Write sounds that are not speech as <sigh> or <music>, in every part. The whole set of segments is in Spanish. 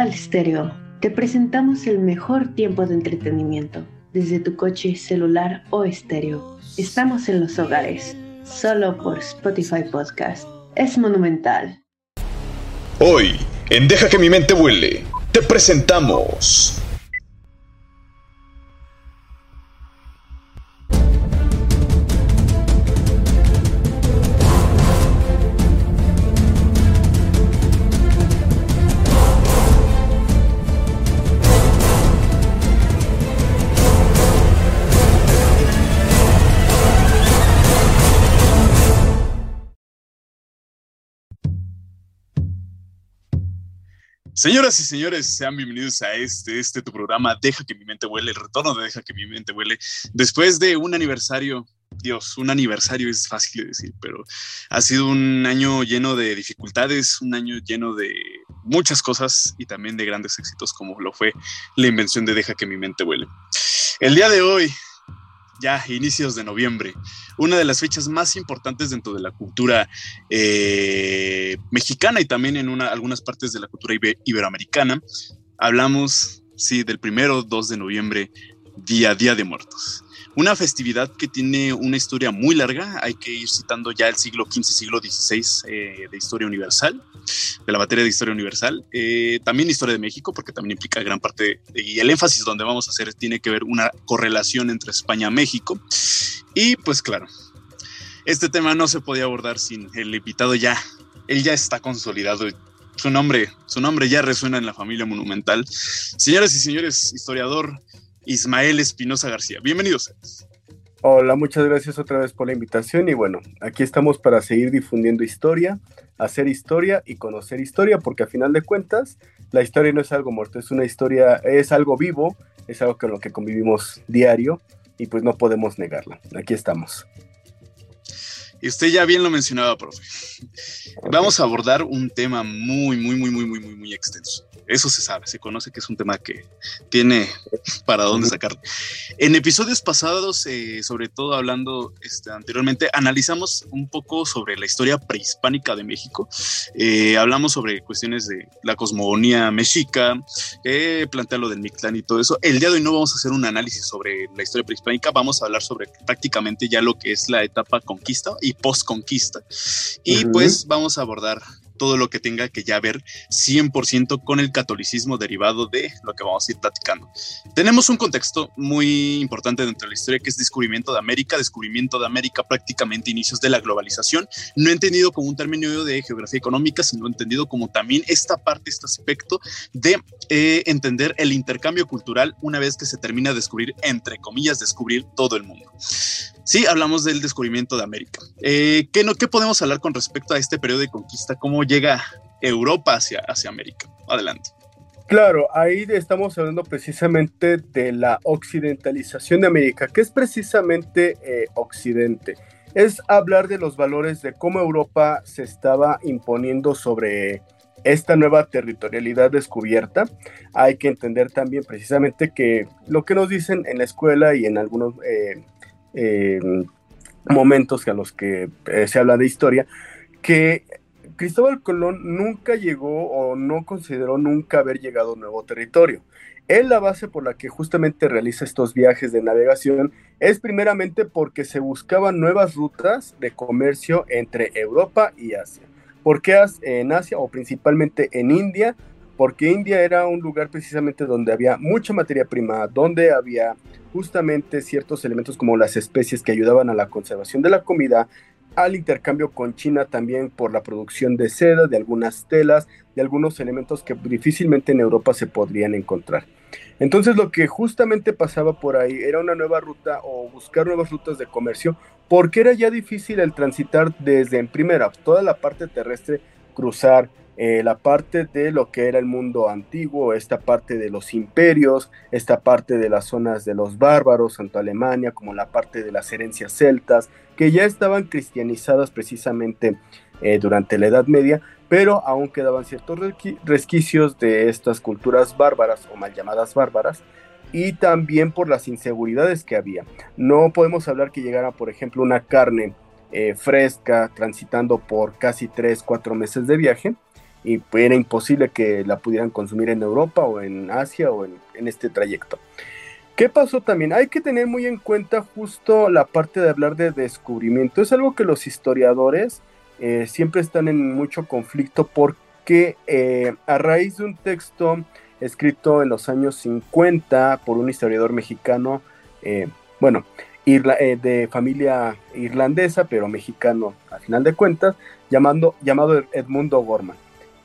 Monumental Stereo te presentamos el mejor tiempo de entretenimiento desde tu coche, celular o estéreo. Estamos en los hogares, solo por Spotify Podcast. Es Monumental. Hoy, en Deja que mi mente vuele, te presentamos Señoras y señores, sean bienvenidos a este, este tu programa Deja que mi mente huele, el retorno de Deja que mi mente huele. Después de un aniversario, Dios, un aniversario es fácil de decir, pero ha sido un año lleno de dificultades, un año lleno de muchas cosas y también de grandes éxitos como lo fue la invención de Deja que mi mente huele. El día de hoy ya inicios de noviembre, una de las fechas más importantes dentro de la cultura eh, mexicana y también en una, algunas partes de la cultura iberoamericana. Hablamos, sí, del primero 2 de noviembre, Día Día de Muertos. Una festividad que tiene una historia muy larga, hay que ir citando ya el siglo XV, siglo XVI eh, de historia universal, de la materia de historia universal, eh, también historia de México, porque también implica gran parte, y el énfasis donde vamos a hacer tiene que ver una correlación entre España y México. Y pues claro, este tema no se podía abordar sin el invitado ya, él ya está consolidado, su nombre, su nombre ya resuena en la familia monumental. Señoras y señores, historiador, Ismael Espinosa García. Bienvenidos. Hola, muchas gracias otra vez por la invitación y bueno, aquí estamos para seguir difundiendo historia, hacer historia y conocer historia, porque a final de cuentas la historia no es algo muerto, es una historia, es algo vivo, es algo con lo que convivimos diario y pues no podemos negarla. Aquí estamos. Y usted ya bien lo mencionaba, profe. Vamos a abordar un tema muy, muy, muy, muy, muy, muy, muy extenso. Eso se sabe, se conoce que es un tema que tiene para dónde sacar. En episodios pasados, eh, sobre todo hablando este, anteriormente, analizamos un poco sobre la historia prehispánica de México. Eh, hablamos sobre cuestiones de la cosmogonía mexica, eh, plantea lo del Mictlán y todo eso. El día de hoy no vamos a hacer un análisis sobre la historia prehispánica, vamos a hablar sobre prácticamente ya lo que es la etapa conquista y post-conquista. Y pues vamos a abordar todo lo que tenga que ya ver 100% con el catolicismo derivado de lo que vamos a ir platicando. Tenemos un contexto muy importante dentro de la historia que es descubrimiento de América, descubrimiento de América prácticamente inicios de la globalización, no entendido como un término de geografía económica, sino entendido como también esta parte, este aspecto de eh, entender el intercambio cultural una vez que se termina de descubrir, entre comillas, descubrir todo el mundo. Sí, hablamos del descubrimiento de América. Eh, ¿qué, no, ¿Qué podemos hablar con respecto a este periodo de conquista? ¿Cómo llega Europa hacia, hacia América? Adelante. Claro, ahí estamos hablando precisamente de la occidentalización de América, que es precisamente eh, Occidente. Es hablar de los valores de cómo Europa se estaba imponiendo sobre esta nueva territorialidad descubierta. Hay que entender también precisamente que lo que nos dicen en la escuela y en algunos eh, momentos a los que eh, se habla de historia, que Cristóbal Colón nunca llegó o no consideró nunca haber llegado a un nuevo territorio. Él la base por la que justamente realiza estos viajes de navegación es primeramente porque se buscaban nuevas rutas de comercio entre Europa y Asia. ¿Por qué en Asia o principalmente en India? Porque India era un lugar precisamente donde había mucha materia prima, donde había justamente ciertos elementos como las especies que ayudaban a la conservación de la comida, al intercambio con China también por la producción de seda, de algunas telas, de algunos elementos que difícilmente en Europa se podrían encontrar. Entonces lo que justamente pasaba por ahí era una nueva ruta o buscar nuevas rutas de comercio, porque era ya difícil el transitar desde en primera, toda la parte terrestre, cruzar eh, la parte de lo que era el mundo antiguo, esta parte de los imperios, esta parte de las zonas de los bárbaros, tanto Alemania como la parte de las herencias celtas, que ya estaban cristianizadas precisamente eh, durante la Edad Media, pero aún quedaban ciertos resquicios de estas culturas bárbaras o mal llamadas bárbaras, y también por las inseguridades que había. No podemos hablar que llegara, por ejemplo, una carne eh, fresca transitando por casi 3, 4 meses de viaje, y pues, era imposible que la pudieran consumir en Europa o en Asia o en, este trayecto. ¿Qué pasó también? Hay que tener muy en cuenta justo la parte de hablar de descubrimiento. Es algo que los historiadores eh, siempre están en mucho conflicto porque eh, a raíz de un texto escrito en los años 50 por un historiador mexicano, eh, bueno, de familia irlandesa, pero mexicano a final de cuentas, llamando, llamado Edmundo Gorman.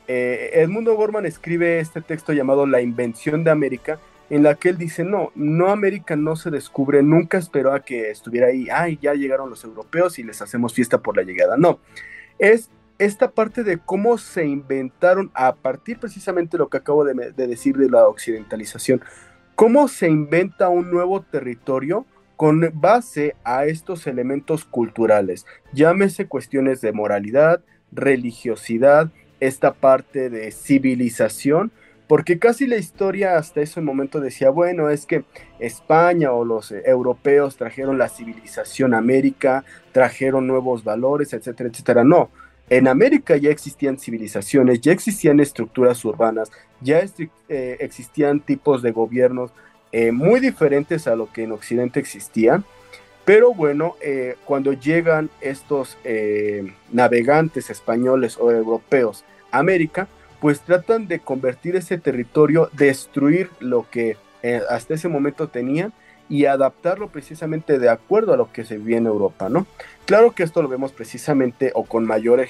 Eh, Edmundo Gorman escribe este texto llamado La invención de América, en la que él dice, no, no América no se descubre, nunca esperó a que estuviera ahí, ay, ya llegaron los europeos y les hacemos fiesta por la llegada. No, es esta parte de cómo se inventaron, a partir precisamente de lo que acabo de, de decir de la occidentalización, cómo se inventa un nuevo territorio con base a estos elementos culturales, llámese cuestiones de moralidad, religiosidad, esta parte de civilización, porque casi la historia hasta ese momento decía, bueno, es que España o los europeos trajeron la civilización a América, trajeron nuevos valores, etcétera, etcétera. No, en América ya existían civilizaciones, ya existían estructuras urbanas, ya eh, existían tipos de gobiernos eh, muy diferentes a lo que en Occidente existía. Pero bueno, eh, cuando llegan estos eh, navegantes españoles o europeos a América, pues tratan de convertir ese territorio, destruir lo que eh, hasta ese momento tenían y adaptarlo precisamente de acuerdo a lo que se vivía en Europa, ¿no? Claro que esto lo vemos precisamente o con mayor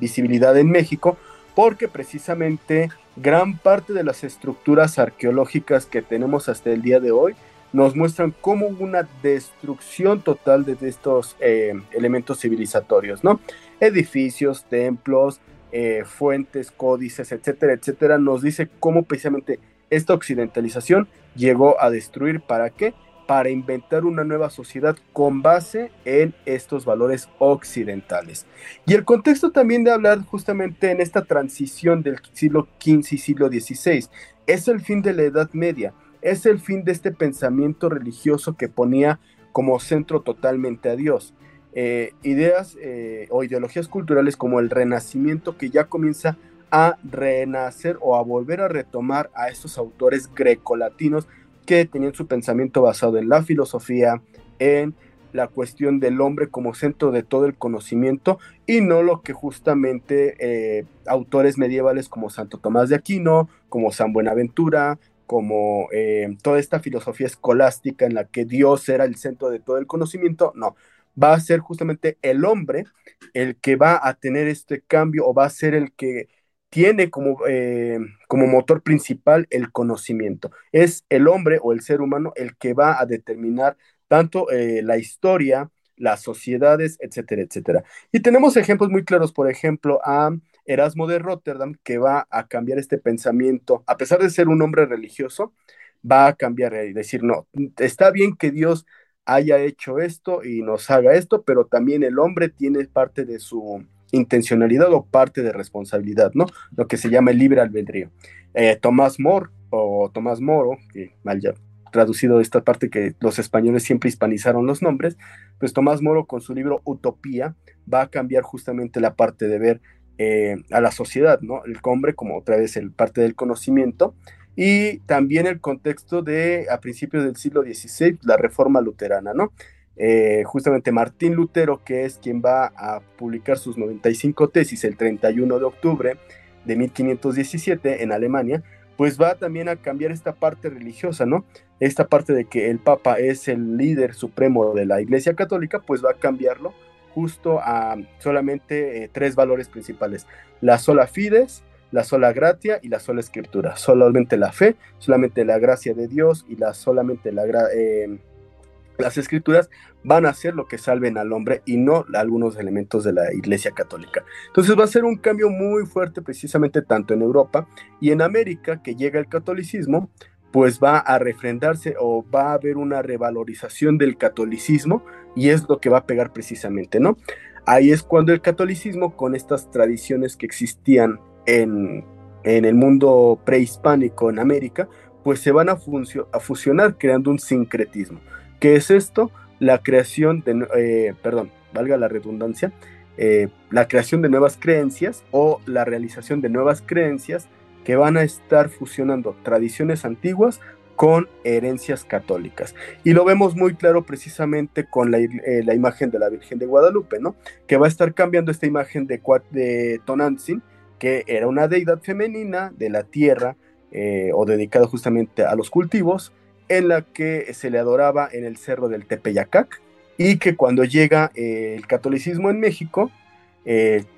visibilidad en México, porque precisamente gran parte de las estructuras arqueológicas que tenemos hasta el día de hoy nos muestran cómo una destrucción total de estos eh, elementos civilizatorios, ¿no? Edificios, templos, eh, fuentes, códices, etcétera, etcétera, nos dice cómo precisamente esta occidentalización llegó a destruir, ¿para qué? Para inventar una nueva sociedad con base en estos valores occidentales. Y el contexto también de hablar justamente en esta transición del siglo XV y siglo XVI es el fin de la Edad Media es el fin de este pensamiento religioso que ponía como centro totalmente a Dios. Eh, ideas eh, o ideologías culturales como el renacimiento que ya comienza a renacer o a volver a retomar a estos autores grecolatinos que tenían su pensamiento basado en la filosofía, en la cuestión del hombre como centro de todo el conocimiento y no lo que justamente eh, autores medievales como Santo Tomás de Aquino, como San Buenaventura, como eh, toda esta filosofía escolástica en la que Dios era el centro de todo el conocimiento, no, va a ser justamente el hombre el que va a tener este cambio o va a ser el que tiene como, eh, como motor principal el conocimiento. Es el hombre o el ser humano el que va a determinar tanto eh, la historia, las sociedades, etcétera, etcétera. Y tenemos ejemplos muy claros, por ejemplo, a Erasmo de Rotterdam, que va a cambiar este pensamiento, a pesar de ser un hombre religioso, va a cambiar y decir, no, está bien que Dios haya hecho esto y nos haga esto, pero también el hombre tiene parte de su intencionalidad o parte de responsabilidad, ¿no? Lo que se llama el libre albedrío. Eh, Tomás More o Tomás Moro, que mal ya traducido esta parte que los españoles siempre hispanizaron los nombres, pues Tomás Moro con su libro Utopía va a cambiar justamente la parte de ver eh, a la sociedad, ¿no? El hombre como otra vez el parte del conocimiento y también el contexto de a principios del siglo XVI, la reforma luterana, ¿no? Eh, justamente Martín Lutero, que es quien va a publicar sus 95 tesis el 31 de octubre de 1517 en Alemania, pues va también a cambiar esta parte religiosa, ¿no? Esta parte de que el Papa es el líder supremo de la Iglesia Católica, pues va a cambiarlo justo a solamente eh, tres valores principales, la sola fides, la sola gratia y la sola escritura, solamente la fe, solamente la gracia de Dios y la solamente la eh, las escrituras van a ser lo que salven al hombre y no algunos elementos de la Iglesia Católica. Entonces va a ser un cambio muy fuerte precisamente tanto en Europa y en América que llega el catolicismo, pues va a refrendarse o va a haber una revalorización del catolicismo y es lo que va a pegar precisamente, ¿no? Ahí es cuando el catolicismo con estas tradiciones que existían en, el mundo prehispánico en América, pues se van a, a fusionar creando un sincretismo. ¿Qué es esto? La creación de, eh, perdón, valga la redundancia, eh, la creación de nuevas creencias o la realización de nuevas creencias que van a estar fusionando tradiciones antiguas con herencias católicas. Y lo vemos muy claro precisamente con la, eh, imagen de la Virgen de Guadalupe, ¿no? Que va a estar cambiando esta imagen de, de Tonantzin, que era una deidad femenina de la tierra eh, o dedicada justamente a los cultivos, en la que se le adoraba en el cerro del Tepeyacac y que cuando llega eh, el catolicismo en México,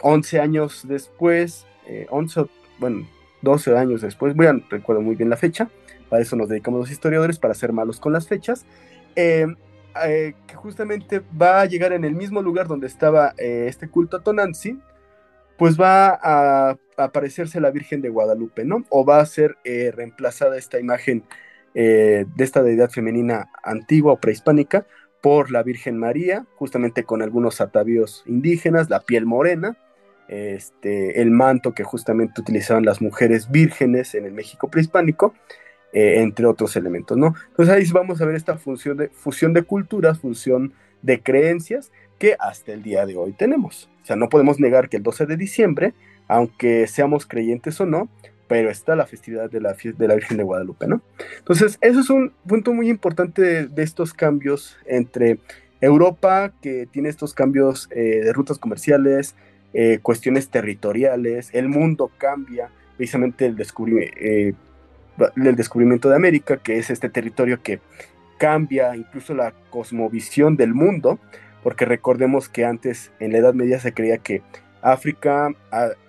11 años después, 11, bueno, 12 años después, bueno, recuerdo muy bien la fecha, para eso nos dedicamos los historiadores, para ser malos con las fechas, eh, eh, que justamente va a llegar en el mismo lugar donde estaba eh, este culto a Tonantzin, pues va a, aparecerse la Virgen de Guadalupe, ¿no? O va a ser reemplazada esta imagen de esta deidad femenina antigua o prehispánica por la Virgen María, justamente con algunos atavíos indígenas, la piel morena, este, el manto que justamente utilizaban las mujeres vírgenes en el México prehispánico, eh, entre otros elementos, ¿no? Entonces ahí vamos a ver esta función de, fusión de culturas, fusión de creencias que hasta el día de hoy tenemos. O sea, no podemos negar que el 12 de diciembre, aunque seamos creyentes o no, pero está la festividad de la, de la Virgen de Guadalupe, ¿no? Entonces, eso es un punto muy importante de, estos cambios entre Europa, que tiene estos cambios eh, de rutas comerciales, eh, cuestiones territoriales, el mundo cambia, precisamente el descubrimiento, el descubrimiento de América, que es este territorio que cambia incluso la cosmovisión del mundo, porque recordemos que antes en la Edad Media se creía que África,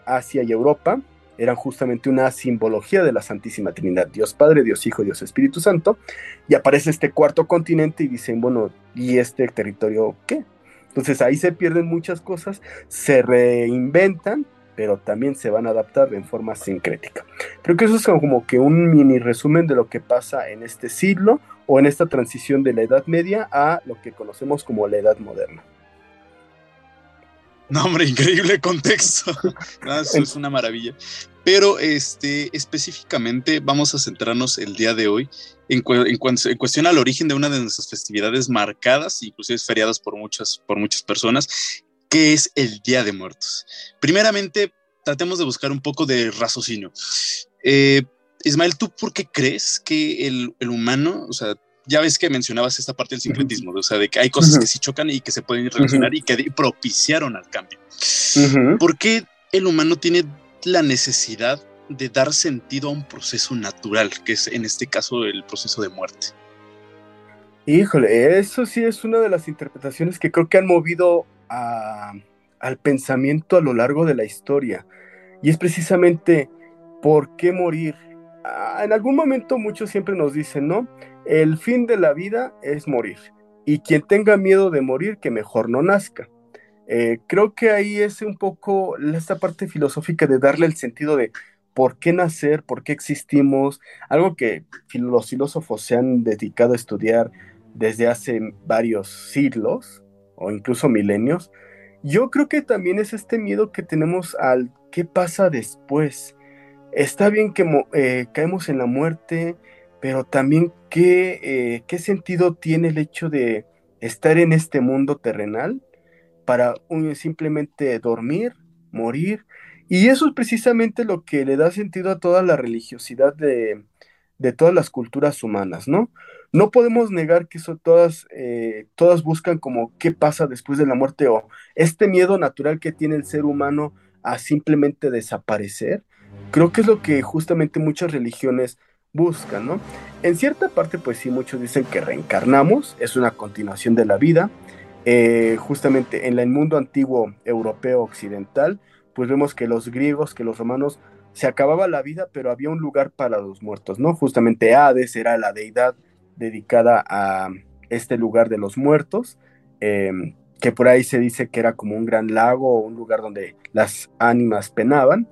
Asia y Europa eran justamente una simbología de la Santísima Trinidad, Dios Padre, Dios Hijo, Dios Espíritu Santo, y aparece este cuarto continente y dicen, bueno, ¿y este territorio qué? Entonces ahí se pierden muchas cosas, se reinventan pero también se van a adaptar en forma sincrética. Creo que eso es como que un mini resumen de lo que pasa en este siglo o en esta transición de la Edad Media a lo que conocemos como la Edad Moderna. No, hombre, increíble contexto. <laughs> es una maravilla. Pero este, específicamente vamos a centrarnos el día de hoy en, en, cuestión al origen de una de nuestras festividades marcadas, inclusive feriadas por muchas, por muchas personas, ¿Qué es el Día de Muertos? Primeramente, tratemos de buscar un poco de raciocinio. Eh, Ismael, ¿tú por qué crees que el, humano, o sea, ya ves que mencionabas esta parte del sincretismo, o sea, de que hay cosas que sí chocan y que se pueden relacionar y que propiciaron al cambio. ¿Por qué el humano tiene la necesidad de dar sentido a un proceso natural, que es en este caso el proceso de muerte? Híjole, eso sí es una de las interpretaciones que creo que han movido al pensamiento a lo largo de la historia. Y es precisamente por qué morir. Ah, en algún momento muchos siempre nos dicen, ¿no? El fin de la vida es morir. Y quien tenga miedo de morir, que mejor no nazca. Eh, creo que ahí es un poco esta parte filosófica de darle el sentido de por qué nacer, por qué existimos, algo que los filósofos se han dedicado a estudiar desde hace varios siglos, o incluso milenios, yo creo que también es este miedo que tenemos al qué pasa después. Está bien que eh, caemos en la muerte, pero también qué, eh, qué sentido tiene el hecho de estar en este mundo terrenal para simplemente dormir, morir. Y eso es precisamente lo que le da sentido a toda la religiosidad de, de todas las culturas humanas, ¿no? No podemos negar que eso todas, eh, todas buscan como qué pasa después de la muerte o este miedo natural que tiene el ser humano a simplemente desaparecer. Creo que es lo que justamente muchas religiones buscan, ¿no? En cierta parte, pues sí, muchos dicen que reencarnamos, es una continuación de la vida. Eh, justamente en el mundo antiguo europeo occidental, pues vemos que los griegos, que los romanos se acababa la vida, pero había un lugar para los muertos, ¿no? Justamente Hades era la deidad dedicada a este lugar de los muertos, em, que por ahí se dice que era como un gran lago o un lugar donde las ánimas penaban.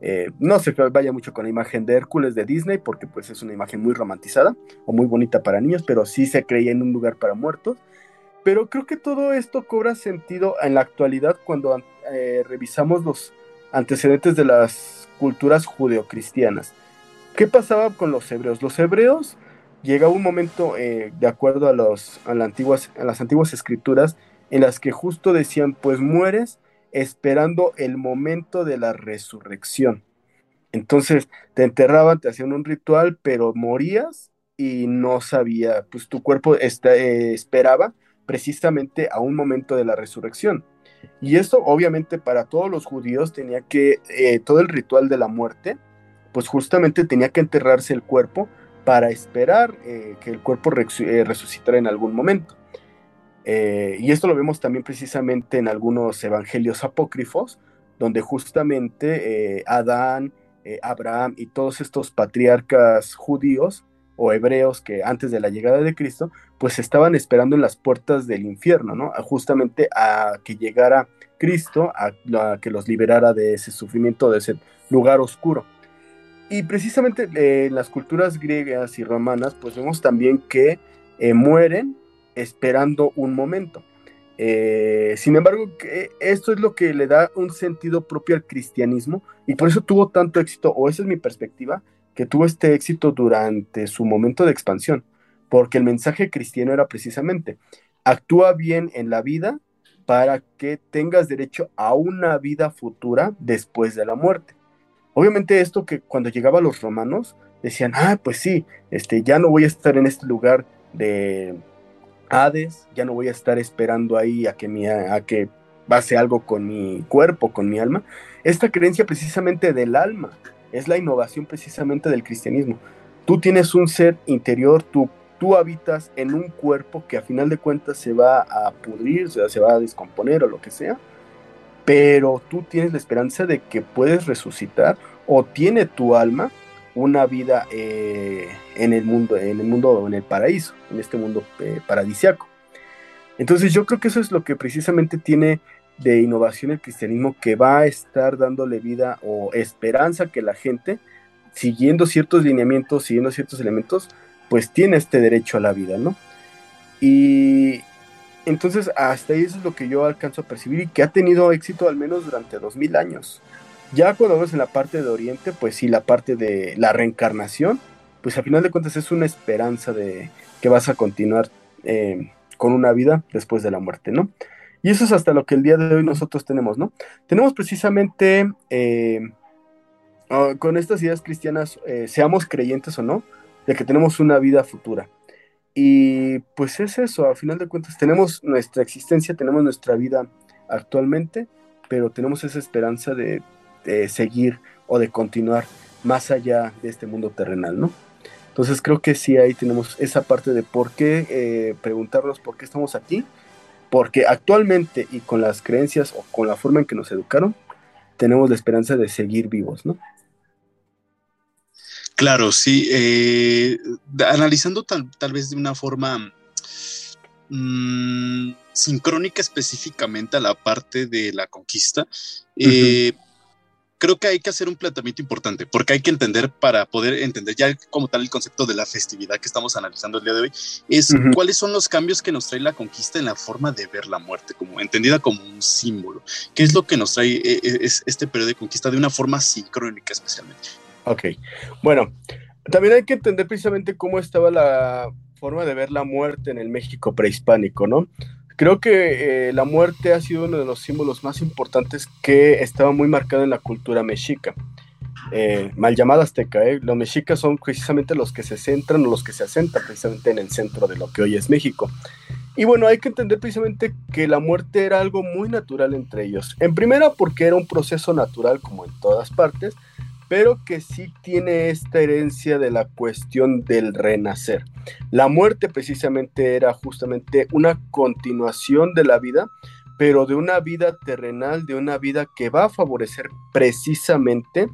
Eh, no se vaya mucho con la imagen de Hércules de Disney, porque pues es una imagen muy romantizada o muy bonita para niños, pero sí se creía en un lugar para muertos. Pero creo que todo esto cobra sentido en la actualidad cuando eh, revisamos los antecedentes de las culturas judeocristianas. ¿Qué pasaba con los hebreos? Los hebreos llegaba un momento, eh, de acuerdo a, los, a, antiguas, a las antiguas escrituras, en las que justo decían, pues mueres esperando el momento de la resurrección. Entonces te enterraban, te hacían un ritual, pero morías y no sabía, pues tu cuerpo eh, esperaba precisamente a un momento de la resurrección. Y esto obviamente para todos los judíos tenía que, eh, todo el ritual de la muerte, pues justamente tenía que enterrarse el cuerpo para esperar eh, que el cuerpo resucitara en algún momento. y esto lo vemos también precisamente en algunos evangelios apócrifos, donde justamente Adán, Abraham y todos estos patriarcas judíos o hebreos que antes de la llegada de Cristo, pues estaban esperando en las puertas del infierno, ¿no? justamente a que llegara Cristo, a, que los liberara de ese sufrimiento, de ese lugar oscuro. Y precisamente eh, en las culturas griegas y romanas, pues vemos también que eh, mueren esperando un momento. Eh, sin embargo, esto es lo que le da un sentido propio al cristianismo y por eso tuvo tanto éxito, o esa es mi perspectiva, que tuvo este éxito durante su momento de expansión, porque el mensaje cristiano era precisamente, actúa bien en la vida para que tengas derecho a una vida futura después de la muerte. Obviamente esto que cuando llegaba los romanos decían, ah, pues sí, este, ya no voy a estar en este lugar de Hades, ya no voy a estar esperando ahí a que, mi, a que pase algo con mi cuerpo, con mi alma. Esta creencia precisamente del alma, es la innovación precisamente del cristianismo. Tú tienes un ser interior, tú, tú habitas en un cuerpo que a final de cuentas se va a pudrir, se va a descomponer o lo que sea, pero tú tienes la esperanza de que puedes resucitar o tiene tu alma una vida eh, en el mundo, en el mundo, en el paraíso, en este mundo eh, paradisiaco. Entonces yo creo que eso es lo que precisamente tiene de innovación el cristianismo que va a estar dándole vida o esperanza que la gente, siguiendo ciertos lineamientos, siguiendo ciertos elementos, pues tiene este derecho a la vida, ¿no? Y entonces hasta ahí eso es lo que yo alcanzo a percibir y que ha tenido éxito al menos durante dos mil años. Ya cuando vemos en la parte de Oriente, pues sí, la parte de la reencarnación, pues al final de cuentas es una esperanza de que vas a continuar eh, con una vida después de la muerte, ¿no? Y eso es hasta lo que el día de hoy nosotros tenemos, ¿no? Tenemos precisamente eh, ah, con estas ideas cristianas, eh, seamos creyentes o no, de que tenemos una vida futura. Y pues es eso, a final de cuentas tenemos nuestra existencia, tenemos nuestra vida actualmente, pero tenemos esa esperanza de, seguir o de continuar más allá de este mundo terrenal, ¿no? Entonces creo que sí ahí tenemos esa parte de por qué eh, preguntarnos por qué estamos aquí porque actualmente y con las creencias o con la forma en que nos educaron, tenemos la esperanza de seguir vivos, ¿no? Claro, sí. Eh, analizando tal, vez de una forma mm, sincrónica específicamente a la parte de la conquista, eh, creo que hay que hacer un planteamiento importante, porque hay que entender para poder entender ya como tal el concepto de la festividad que estamos analizando el día de hoy, es cuáles son los cambios que nos trae la conquista en la forma de ver la muerte, como entendida como un símbolo. ¿Qué es lo que nos trae eh, eh, este periodo de conquista de una forma sincrónica especialmente? Ok, bueno, también hay que entender precisamente cómo estaba la forma de ver la muerte en el México prehispánico, ¿no? Creo que eh, la muerte ha sido uno de los símbolos más importantes que estaba muy marcado en la cultura mexica. Eh, mal llamada azteca, ¿eh? los mexicas son precisamente los que se centran o los que se asentan precisamente en el centro de lo que hoy es México. Y bueno, hay que entender precisamente que la muerte era algo muy natural entre ellos. En primera, porque era un proceso natural como en todas partes, pero que sí tiene esta herencia de la cuestión del renacer. La muerte precisamente era justamente una continuación de la vida, pero de una vida terrenal, de una vida que va a favorecer precisamente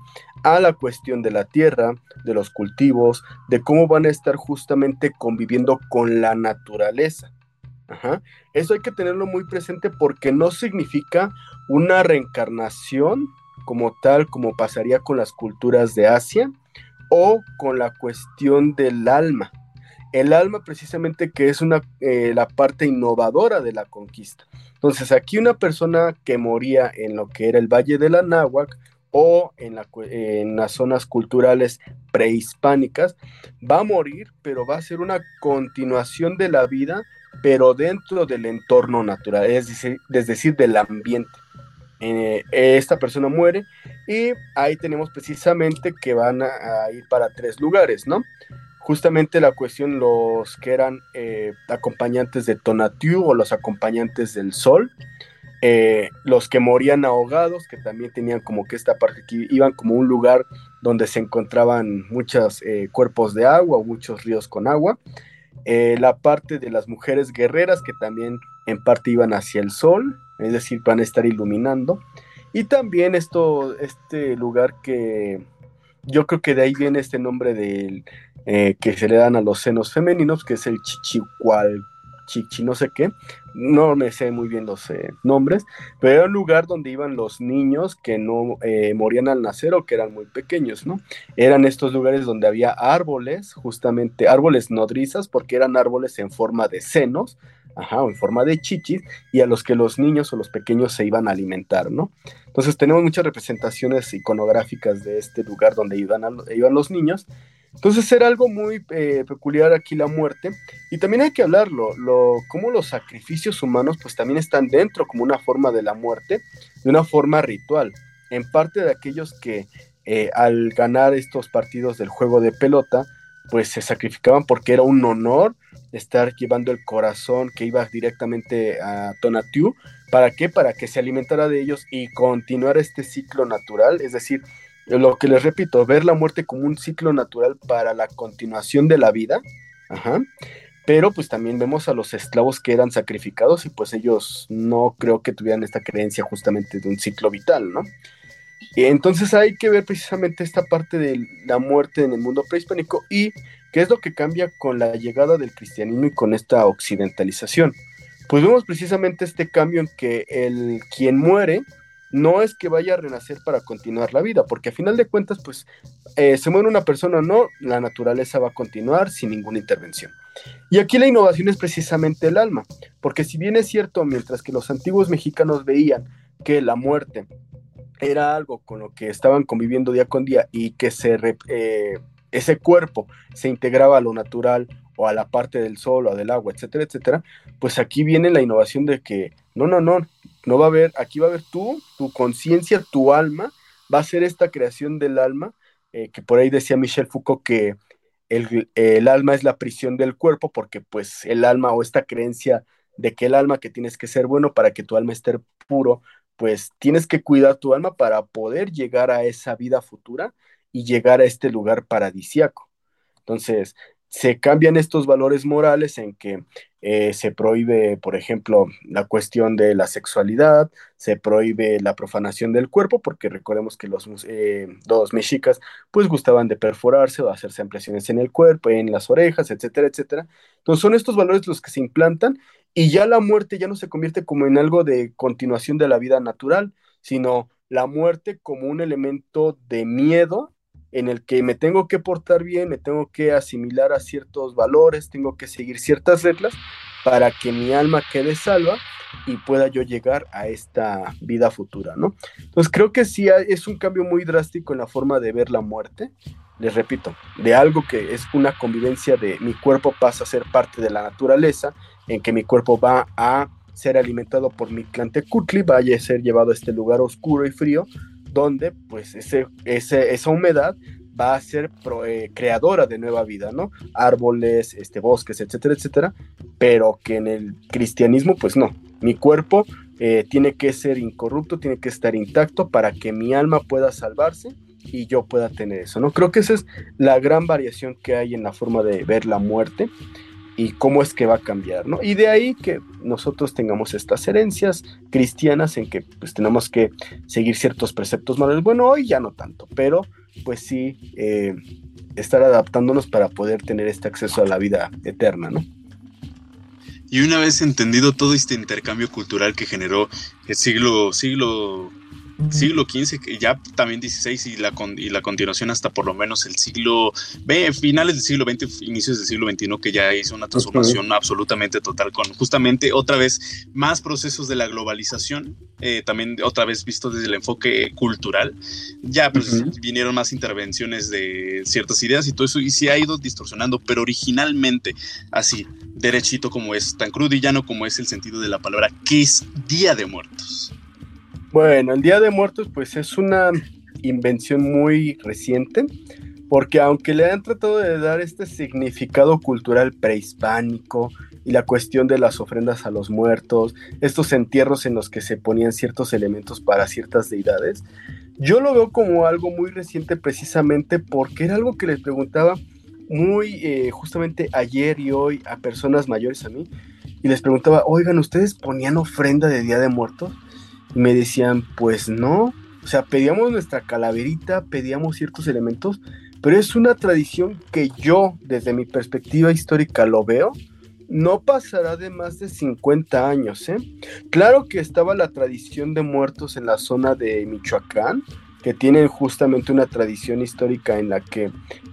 a la cuestión de la tierra, de los cultivos, de cómo van a estar justamente conviviendo con la naturaleza. Eso hay que tenerlo muy presente porque no significa una reencarnación como tal, como pasaría con las culturas de Asia, o con la cuestión del alma. El alma precisamente que es una, eh, la parte innovadora de la conquista. Entonces aquí una persona que moría en lo que era el Valle de la Náhuac o en, en las zonas culturales prehispánicas, va a morir, pero va a ser una continuación de la vida, pero dentro del entorno natural, es decir, es decir del ambiente. Eh, esta persona muere y ahí tenemos precisamente que van a, ir para tres lugares, ¿no? Justamente la cuestión, los que eran eh, acompañantes de Tonatiuh o los acompañantes del sol, eh, los que morían ahogados, que también tenían como que esta parte, que iban como un lugar donde se encontraban muchos cuerpos de agua muchos ríos con agua, la parte de las mujeres guerreras, que también en parte iban hacia el sol, es decir, van a estar iluminando. Y también esto, este lugar que yo creo que de ahí viene este nombre del eh, que se le dan a los senos femeninos, que es el chichicual, chichi no sé qué, no me sé muy bien los eh, nombres, pero era un lugar donde iban los niños que no eh, morían al nacer o que eran muy pequeños, ¿no? Eran estos lugares donde había árboles, justamente árboles nodrizas, porque eran árboles en forma de senos, ajá, en forma de chichis, y a los que los niños o los pequeños se iban a alimentar, ¿no? Entonces tenemos muchas representaciones iconográficas de este lugar donde iban, iban los niños. Entonces era algo muy eh, peculiar aquí la muerte. Y también hay que hablarlo, lo, cómo los sacrificios humanos pues también están dentro como una forma de la muerte, de una forma ritual. En parte de aquellos que eh, al ganar estos partidos del juego de pelota, pues se sacrificaban porque era un honor estar llevando el corazón que iba directamente a Tonatiuh. ¿Para qué? Para que se alimentara de ellos y continuar este ciclo natural. Es decir, lo que les repito, ver la muerte como un ciclo natural para la continuación de la vida. Ajá. Pero pues también vemos a los esclavos que eran sacrificados y pues ellos no creo que tuvieran esta creencia justamente de un ciclo vital, ¿no? Entonces hay que ver precisamente esta parte de la muerte en el mundo prehispánico y ¿Qué es lo que cambia con la llegada del cristianismo y con esta occidentalización? Pues vemos precisamente este cambio en que el quien muere no es que vaya a renacer para continuar la vida, porque a final de cuentas, pues eh, se muere una persona o no, la naturaleza va a continuar sin ninguna intervención. Y aquí la innovación es precisamente el alma, porque si bien es cierto, mientras que los antiguos mexicanos veían que la muerte era algo con lo que estaban conviviendo día con día y que se eh, ese cuerpo se integraba a lo natural o a la parte del sol o del agua, etcétera, etcétera, pues aquí viene la innovación de que no, no, no, no va a haber, aquí va a haber tú, tu conciencia, tu alma, va a ser esta creación del alma, eh, que por ahí decía Michel Foucault que el, el, alma es la prisión del cuerpo, porque pues el alma o esta creencia de que el alma que tienes que ser bueno para que tu alma esté puro, pues tienes que cuidar tu alma para poder llegar a esa vida futura y llegar a este lugar paradisiaco. Entonces, se cambian estos valores morales en que eh, se prohíbe, por ejemplo, la cuestión de la sexualidad, se prohíbe la profanación del cuerpo, porque recordemos que los, eh, dos mexicas pues gustaban de perforarse o hacerse impresiones en el cuerpo, en las orejas, etcétera, etcétera. Entonces son estos valores los que se implantan y ya la muerte ya no se convierte como en algo de continuación de la vida natural, sino la muerte como un elemento de miedo en el que me tengo que portar bien, me tengo que asimilar a ciertos valores, tengo que seguir ciertas reglas para que mi alma quede salva y pueda yo llegar a esta vida futura, ¿no? Entonces creo que sí es un cambio muy drástico en la forma de ver la muerte. Les repito, de algo que es una convivencia de mi cuerpo pasa a ser parte de la naturaleza, en que mi cuerpo va a ser alimentado por mi Tlantecutli, vaya a ser llevado a este lugar oscuro y frío, donde pues ese, esa humedad va a ser eh, creadora de nueva vida, ¿no? Árboles, este, bosques, etcétera, etcétera, pero que en el cristianismo pues no, mi cuerpo eh, tiene que ser incorrupto, tiene que estar intacto para que mi alma pueda salvarse y yo pueda tener eso, ¿no? Creo que esa es la gran variación que hay en la forma de ver la muerte y cómo es que va a cambiar, ¿no? Y de ahí que nosotros tengamos estas herencias cristianas en que pues tenemos que seguir ciertos preceptos morales. Bueno, hoy ya no tanto, pero pues sí eh, estar adaptándonos para poder tener este acceso a la vida eterna, ¿no? Y una vez entendido todo este intercambio cultural que generó el siglo, siglo siglo XV, que ya también XVI y la, y la continuación hasta por lo menos el siglo, finales del siglo XX, inicios del siglo XXI, que ya hizo una transformación absolutamente total con justamente otra vez más procesos de la globalización, eh, también otra vez visto desde el enfoque cultural, ya pues vinieron más intervenciones de ciertas ideas y todo eso, y se ha ido distorsionando, pero originalmente así, derechito como es, tan crudo y llano como es el sentido de la palabra, que es Día de Muertos Bueno, el Día de Muertos pues es una invención muy reciente, porque aunque le han tratado de dar este significado cultural prehispánico y la cuestión de las ofrendas a los muertos, estos entierros en los que se ponían ciertos elementos para ciertas deidades, yo lo veo como algo muy reciente precisamente porque era algo que les preguntaba muy eh, justamente ayer y hoy a personas mayores a mí y les preguntaba, oigan, ¿ustedes ponían ofrenda de Día de Muertos? Me decían, pues no, o sea, pedíamos nuestra calaverita, pedíamos ciertos elementos, pero es una tradición que yo, desde mi perspectiva histórica, lo veo, no pasará de más de 50 años. ¿eh? Claro que estaba la tradición de muertos en la zona de Michoacán, que tienen justamente una tradición histórica en la que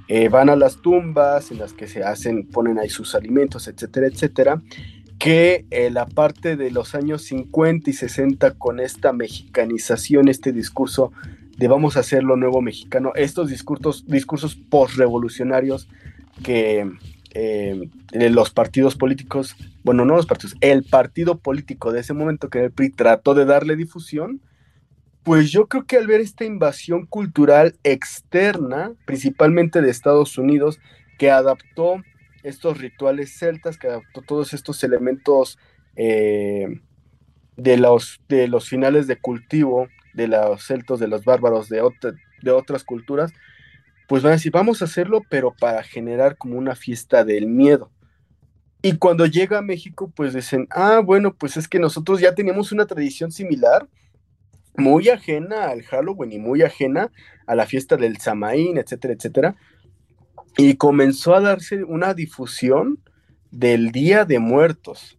eh, van a las tumbas, en las que se hacen, ponen ahí sus alimentos, etcétera, etcétera, que eh, la parte de los años 50 y 60 con esta mexicanización, este discurso de vamos a hacer lo nuevo mexicano, estos discursos, discursos postrevolucionarios que eh, los partidos políticos, bueno, no los partidos, el partido político de ese momento que el PRI trató de darle difusión, pues yo creo que al ver esta invasión cultural externa, principalmente de Estados Unidos, que adaptó estos rituales celtas, que adaptó todos estos elementos eh, de, los, de los finales de cultivo de los celtos, de los bárbaros, de, de otras culturas, pues van a decir, vamos a hacerlo, pero para generar como una fiesta del miedo. Y cuando llega a México, pues dicen, ah, bueno, pues es que nosotros ya teníamos una tradición similar, muy ajena al Halloween y muy ajena a la fiesta del Samaín, etcétera, etcétera. Y comenzó a darse una difusión del Día de Muertos.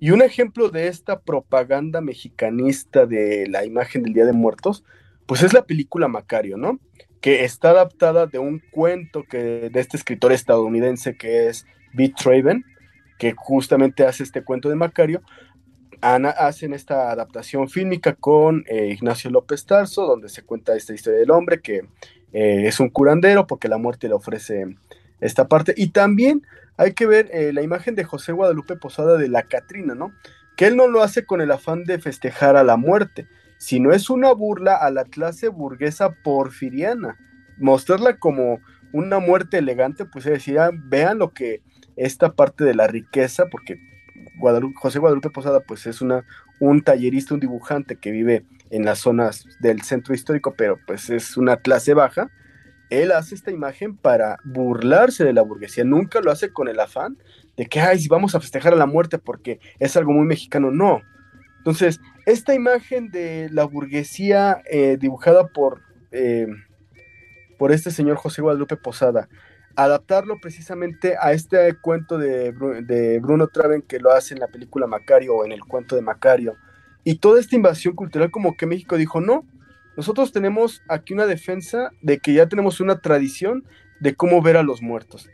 Y un ejemplo de esta propaganda mexicanista de la imagen del Día de Muertos, pues es la película Macario, ¿no? Que está adaptada de un cuento que, de este escritor estadounidense que es Beat Traven, que justamente hace este cuento de Macario, Ana, hacen esta adaptación fílmica con eh, Ignacio López Tarso, donde se cuenta esta historia del hombre que eh, es un curandero porque la muerte le ofrece esta parte. Y también hay que ver eh, la imagen de José Guadalupe Posada de la Catrina, ¿no? Que él no lo hace con el afán de festejar a la muerte, sino es una burla a la clase burguesa porfiriana. Mostrarla como una muerte elegante, pues decía, vean lo que esta parte de la riqueza, porque José Guadalupe Posada pues es una, un tallerista, un dibujante que vive en las zonas del centro histórico, pero pues es una clase baja. Él hace esta imagen para burlarse de la burguesía, nunca lo hace con el afán de que, ay, si vamos a festejar a la muerte porque es algo muy mexicano, no. Entonces, esta imagen de la burguesía eh, dibujada por, eh, por este señor José Guadalupe Posada, adaptarlo precisamente a este cuento de, Bruno Traven que lo hace en la película Macario o en el cuento de Macario. Y toda esta invasión cultural como que México dijo, no, nosotros tenemos aquí una defensa de que ya tenemos una tradición de cómo ver a los muertos.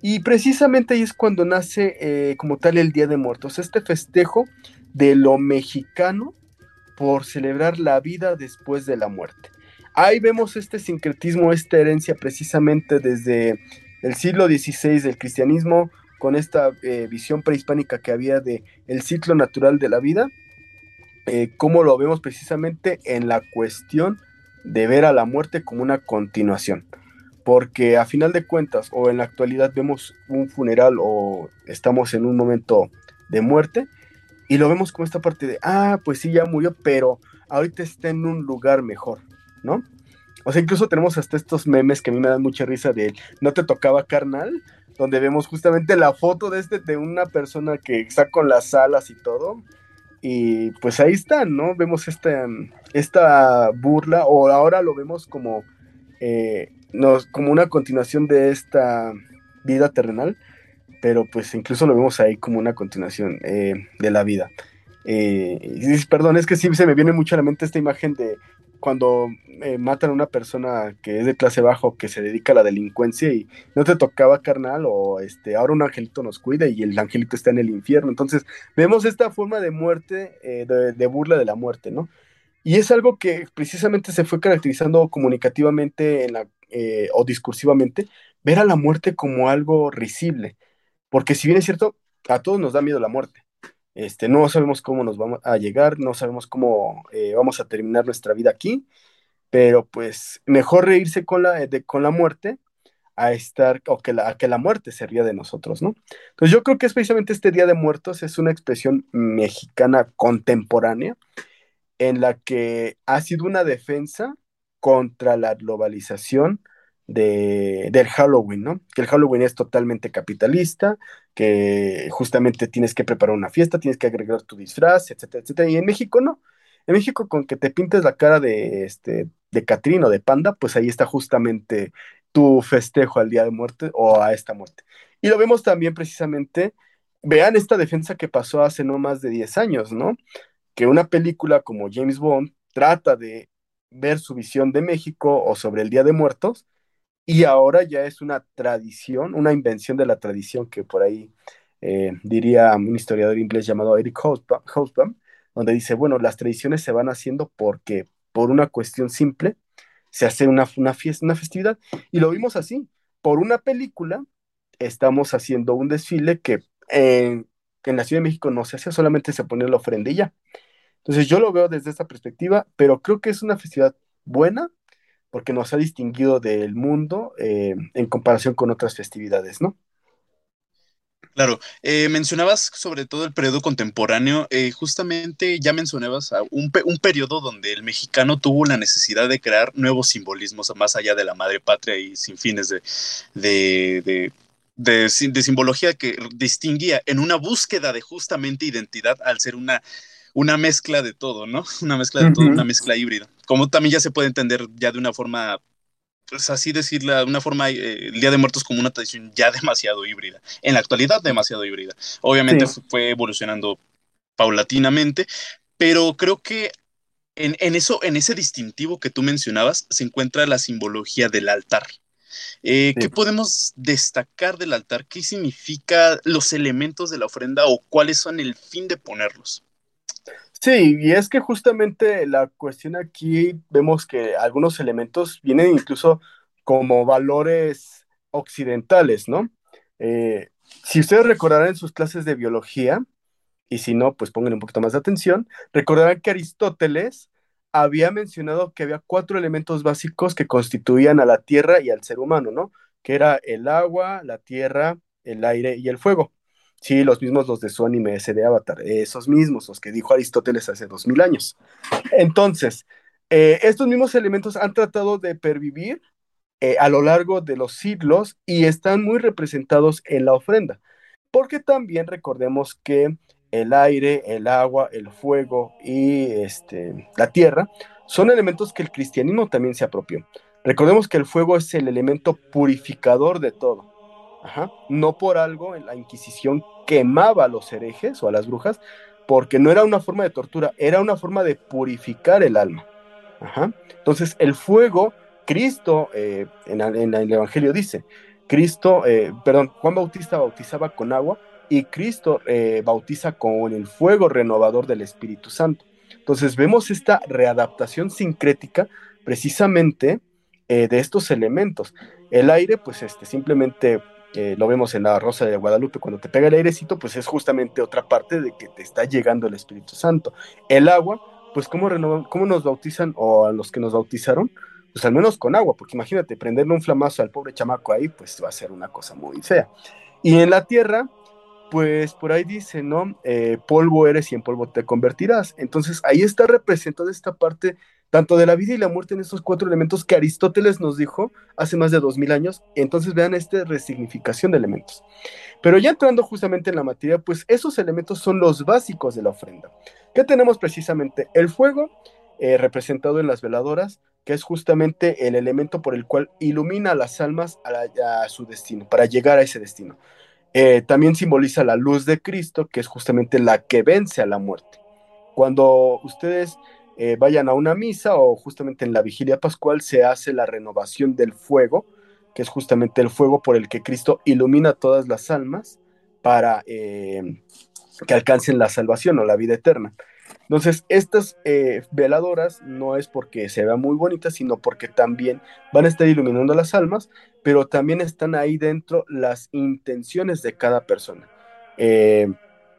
Y precisamente ahí es cuando nace eh, como tal el Día de Muertos, este festejo de lo mexicano por celebrar la vida después de la muerte. Ahí vemos este sincretismo, esta herencia precisamente desde el siglo XVI del cristianismo, con esta eh, visión prehispánica que había de el ciclo natural de la vida, eh, como lo vemos precisamente en la cuestión de ver a la muerte como una continuación. Porque a final de cuentas, o en la actualidad vemos un funeral o estamos en un momento de muerte, y lo vemos como esta parte de, ah, pues sí, ya murió, pero ahorita está en un lugar mejor, ¿no? O sea, incluso tenemos hasta estos memes que a mí me dan mucha risa de no te tocaba carnal, donde vemos justamente la foto de este de una persona que está con las alas y todo. Y pues ahí está, ¿no? Vemos esta, esta burla, o ahora lo vemos como, eh, como una continuación de esta vida terrenal, pero pues incluso lo vemos ahí como una continuación eh, de la vida. Eh, perdón, es que sí se me viene mucho a la mente esta imagen de cuando eh, matan a una persona que es de clase baja que se dedica a la delincuencia y no te tocaba carnal o este ahora un angelito nos cuida y el angelito está en el infierno. Entonces vemos esta forma de muerte, eh, de, burla de la muerte, ¿no? Y es algo que precisamente se fue caracterizando comunicativamente en la, eh, o discursivamente, ver a la muerte como algo risible. Porque si bien es cierto, a todos nos da miedo la muerte. Este, no sabemos cómo nos vamos a llegar, no sabemos cómo eh, vamos a terminar nuestra vida aquí, pero pues mejor reírse con la, con la muerte a estar, o que la, a que la muerte se ría de nosotros, ¿no? Entonces yo creo que especialmente este Día de Muertos es una expresión mexicana contemporánea en la que ha sido una defensa contra la globalización de, del Halloween, ¿no? Que el Halloween es totalmente capitalista, que justamente tienes que preparar una fiesta, tienes que agregar tu disfraz, etcétera, etcétera. Y en México no. En México con que te pintes la cara de, este, de Catrín o de Panda, pues ahí está justamente tu festejo al Día de Muerte o a esta muerte. Y lo vemos también precisamente, vean esta defensa que pasó hace no más de 10 años, ¿no? Que una película como James Bond trata de ver su visión de México o sobre el Día de Muertos y ahora ya es una tradición, una invención de la tradición que por ahí eh, diría un historiador inglés llamado Eric Hobsbawm, donde dice, bueno, las tradiciones se van haciendo porque por una cuestión simple se hace una, una fiesta, una festividad. Y lo vimos así. Por una película estamos haciendo un desfile que en, la Ciudad de México no se hacía, solamente se ponía la ofrendilla. Entonces yo lo veo desde esta perspectiva, pero creo que es una festividad buena porque nos ha distinguido del mundo eh, en comparación con otras festividades, ¿no? Claro, eh, mencionabas sobre todo el periodo contemporáneo, eh, justamente ya mencionabas un, un, periodo donde el mexicano tuvo la necesidad de crear nuevos simbolismos más allá de la madre patria y sin fines de, de, de, simbología que distinguía en una búsqueda de justamente identidad al ser una, una mezcla de todo, ¿no? <laughs> Una mezcla de todo, una mezcla híbrida. Como también ya se puede entender ya de una forma pues así decirla de una forma, eh, el Día de Muertos como una tradición ya <laughs> demasiado híbrida. En la actualidad, demasiado híbrida. Obviamente fue evolucionando paulatinamente, pero creo que en, eso, en ese distintivo que tú mencionabas, se encuentra la simbología del altar. Eh, ¿Qué podemos destacar del altar? ¿Qué significa los elementos de la ofrenda o cuáles son el fin de ponerlos? Sí, y es que justamente la cuestión aquí vemos que algunos elementos vienen incluso como valores occidentales, ¿no? Eh, si ustedes recordarán en sus clases de biología, y si no, pues pongan un poquito más de atención, recordarán que Aristóteles había mencionado que había cuatro elementos básicos que constituían a la Tierra y al ser humano, ¿no? Que era el agua, la tierra, el aire y el fuego. Sí, los mismos los de su anime ese de Avatar, esos mismos, los que dijo Aristóteles hace dos mil años. Entonces, eh, estos mismos elementos han tratado de pervivir eh, a lo largo de los siglos y están muy representados en la ofrenda, porque también recordemos que el aire, el agua, el fuego y este, la tierra son elementos que el cristianismo también se apropió. Recordemos que el fuego es el elemento purificador de todo. No por algo la Inquisición quemaba a los herejes o a las brujas, porque no era una forma de tortura, era una forma de purificar el alma. Entonces, el fuego, Cristo, eh, en, el Evangelio dice, Cristo, eh, perdón, Juan Bautista bautizaba con agua y Cristo eh, bautiza con el fuego renovador del Espíritu Santo. Entonces, vemos esta readaptación sincrética precisamente de estos elementos. El aire, pues, este, simplemente lo vemos en la Rosa de Guadalupe, cuando te pega el airecito, pues es justamente otra parte de que te está llegando el Espíritu Santo. El agua, pues ¿cómo, cómo nos bautizan o a los que nos bautizaron? Pues al menos con agua, porque imagínate, prenderle un flamazo al pobre chamaco ahí, pues va a ser una cosa muy fea. Y en la tierra, pues por ahí dice, ¿no? Eh, polvo eres y en polvo te convertirás. Entonces ahí está representada esta parte tanto de la vida y la muerte en estos cuatro elementos que Aristóteles nos dijo hace más de dos mil años. Entonces vean esta resignificación de elementos. Pero ya entrando justamente en la materia, pues esos elementos son los básicos de la ofrenda. ¿Qué tenemos precisamente? El fuego, eh, representado en las veladoras, que es justamente el elemento por el cual ilumina a las almas a, su destino, para llegar a ese destino. Eh, también simboliza la luz de Cristo, que es justamente la que vence a la muerte. Cuando ustedes eh, vayan a una misa o justamente en la vigilia pascual se hace la renovación del fuego, que es justamente el fuego por el que Cristo ilumina todas las almas para eh, que alcancen la salvación o la vida eterna. Entonces, estas eh, veladoras no es porque se vean muy bonitas, sino porque también van a estar iluminando las almas, pero también están ahí dentro las intenciones de cada persona.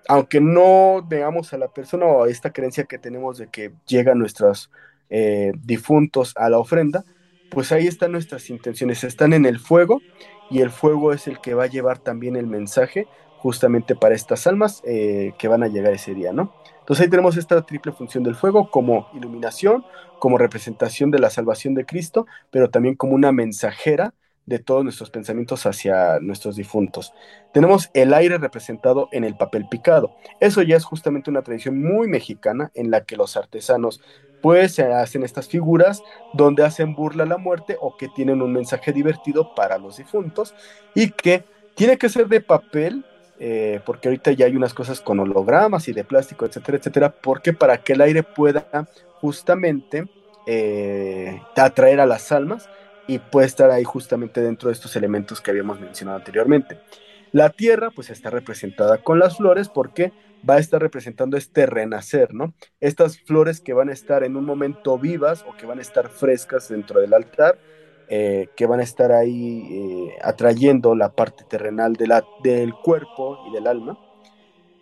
Aunque no veamos a la persona o a esta creencia que tenemos de que llegan nuestros eh, difuntos a la ofrenda, pues ahí están nuestras intenciones, están en el fuego y el fuego es el que va a llevar también el mensaje justamente para estas almas eh, que van a llegar ese día, ¿no? Entonces ahí tenemos esta triple función del fuego como iluminación, como representación de la salvación de Cristo, pero también como una mensajera de todos nuestros pensamientos hacia nuestros difuntos. Tenemos el aire representado en el papel picado. Eso ya es justamente una tradición muy mexicana en la que los artesanos pues se hacen estas figuras donde hacen burla a la muerte o que tienen un mensaje divertido para los difuntos y que tiene que ser de papel eh, porque ahorita ya hay unas cosas con hologramas y de plástico, etcétera, etcétera, porque para que el aire pueda justamente eh, atraer a las almas y puede estar ahí justamente dentro de estos elementos que habíamos mencionado anteriormente. La tierra pues está representada con las flores porque va a estar representando este renacer, ¿no? Estas flores que van a estar en un momento vivas o que van a estar frescas dentro del altar, eh, que van a estar ahí eh, atrayendo la parte terrenal de la, del cuerpo y del alma,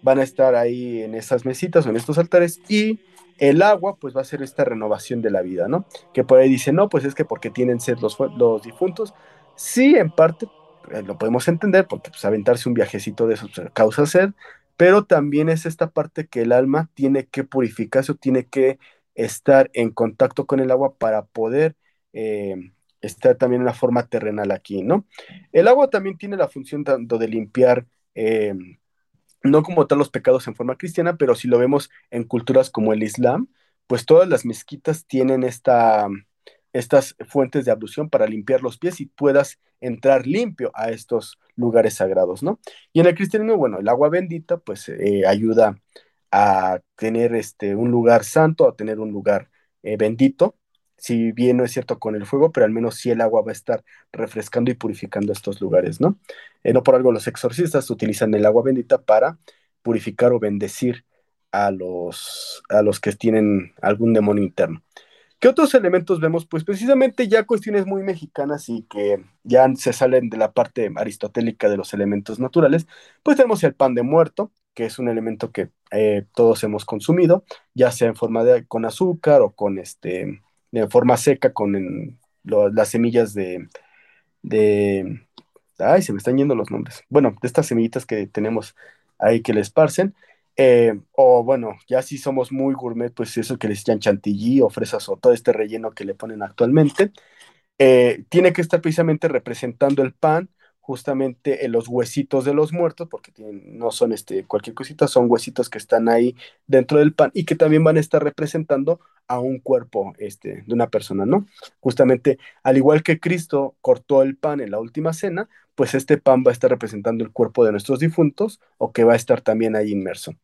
van a estar ahí en esas mesitas o en estos altares y el agua, pues va a ser esta renovación de la vida, ¿no? Que por ahí dice, no, pues es que porque tienen sed los, los difuntos. Sí, en parte eh, lo podemos entender, porque pues aventarse un viajecito de eso pues, causa sed, pero también es esta parte que el alma tiene que purificarse o tiene que estar en contacto con el agua para poder eh, estar también en la forma terrenal aquí, ¿no? El agua también tiene la función tanto de limpiar eh, no como tal los pecados en forma cristiana, pero si lo vemos en culturas como el Islam, pues todas las mezquitas tienen esta, estas fuentes de ablución para limpiar los pies y puedas entrar limpio a estos lugares sagrados, ¿no? Y en el cristianismo, bueno, el agua bendita pues eh, ayuda a tener este, un lugar santo, a tener un lugar eh, bendito, si bien no es cierto con el fuego, pero al menos sí el agua va a estar refrescando y purificando estos lugares, ¿no? Eh, no por algo los exorcistas utilizan el agua bendita para purificar o bendecir a los, a los que tienen algún demonio interno. ¿Qué otros elementos vemos? Pues precisamente ya cuestiones muy mexicanas y que ya se salen de la parte aristotélica de los elementos naturales, pues tenemos el pan de muerto, que es un elemento que eh, todos hemos consumido, ya sea en forma de con azúcar o con este de forma seca con las semillas de, ay, se me están yendo los nombres. Bueno, de estas semillitas que tenemos ahí que le esparcen. Eh, o bueno, ya si somos muy gourmet, pues eso que les echan chantilly o fresas o todo este relleno que le ponen actualmente. Eh, tiene que estar precisamente representando el pan justamente en los huesitos de los muertos, porque no son este, cualquier cosita, son huesitos que están ahí dentro del pan y que también van a estar representando a un cuerpo este, de una persona, ¿no? Justamente, al igual que Cristo cortó el pan en la última cena, pues este pan va a estar representando el cuerpo de nuestros difuntos o que va a estar también ahí inmerso.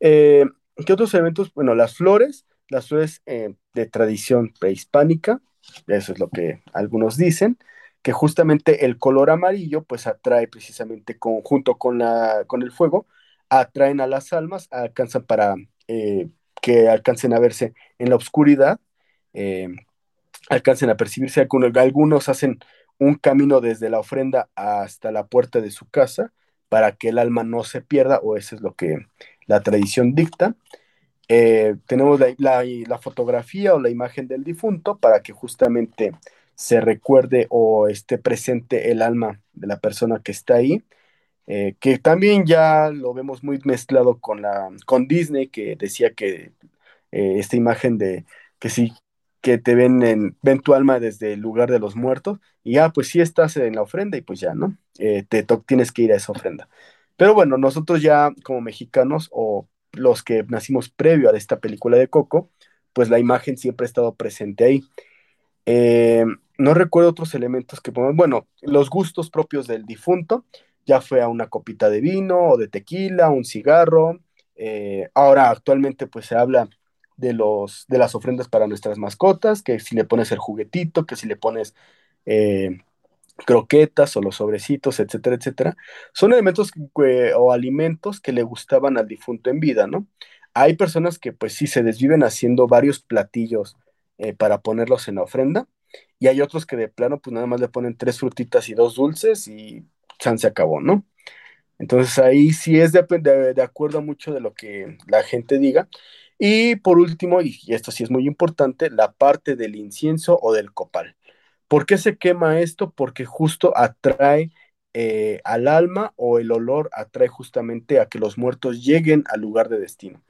Eh, ¿Qué otros eventos? Bueno, las flores, las flores eh, de tradición prehispánica, eso es lo que algunos dicen que justamente el color amarillo pues atrae precisamente junto con, la, con el fuego, atraen a las almas, alcanzan para eh, que alcancen a verse en la oscuridad, eh, alcancen a percibirse, algunos, hacen un camino desde la ofrenda hasta la puerta de su casa para que el alma no se pierda, o eso es lo que la tradición dicta. Eh, tenemos la, fotografía o la imagen del difunto para que justamente se recuerde o esté presente el alma de la persona que está ahí, eh, que también ya lo vemos muy mezclado con, la, con Disney, que decía que eh, esta imagen de que sí, que te ven, en, ven tu alma desde el lugar de los muertos, y ya, ah, pues sí estás en la ofrenda y pues ya, ¿no? Eh, te tienes que ir a esa ofrenda. Pero bueno, nosotros ya como mexicanos o los que nacimos previo a esta película de Coco, pues la imagen siempre ha estado presente ahí. Eh, no recuerdo otros elementos que pongan. Bueno, los gustos propios del difunto, ya fue a una copita de vino o de tequila, un cigarro. Eh, ahora actualmente pues se habla de, los, de las ofrendas para nuestras mascotas, que si le pones el juguetito, que si le pones eh, croquetas o los sobrecitos, etcétera, etcétera. Son elementos o alimentos que le gustaban al difunto en vida, ¿no? Hay personas que pues sí se desviven haciendo varios platillos eh, para ponerlos en la ofrenda y hay otros que de plano, pues nada más le ponen tres frutitas y dos dulces y Chan se acabó, ¿no? Entonces ahí sí es de, acuerdo mucho de lo que la gente diga. Y por último, y esto sí es muy importante, la parte del incienso o del copal. ¿Por qué se quema esto? Porque justo atrae eh, al alma o el olor atrae justamente a que los muertos lleguen al lugar de destino.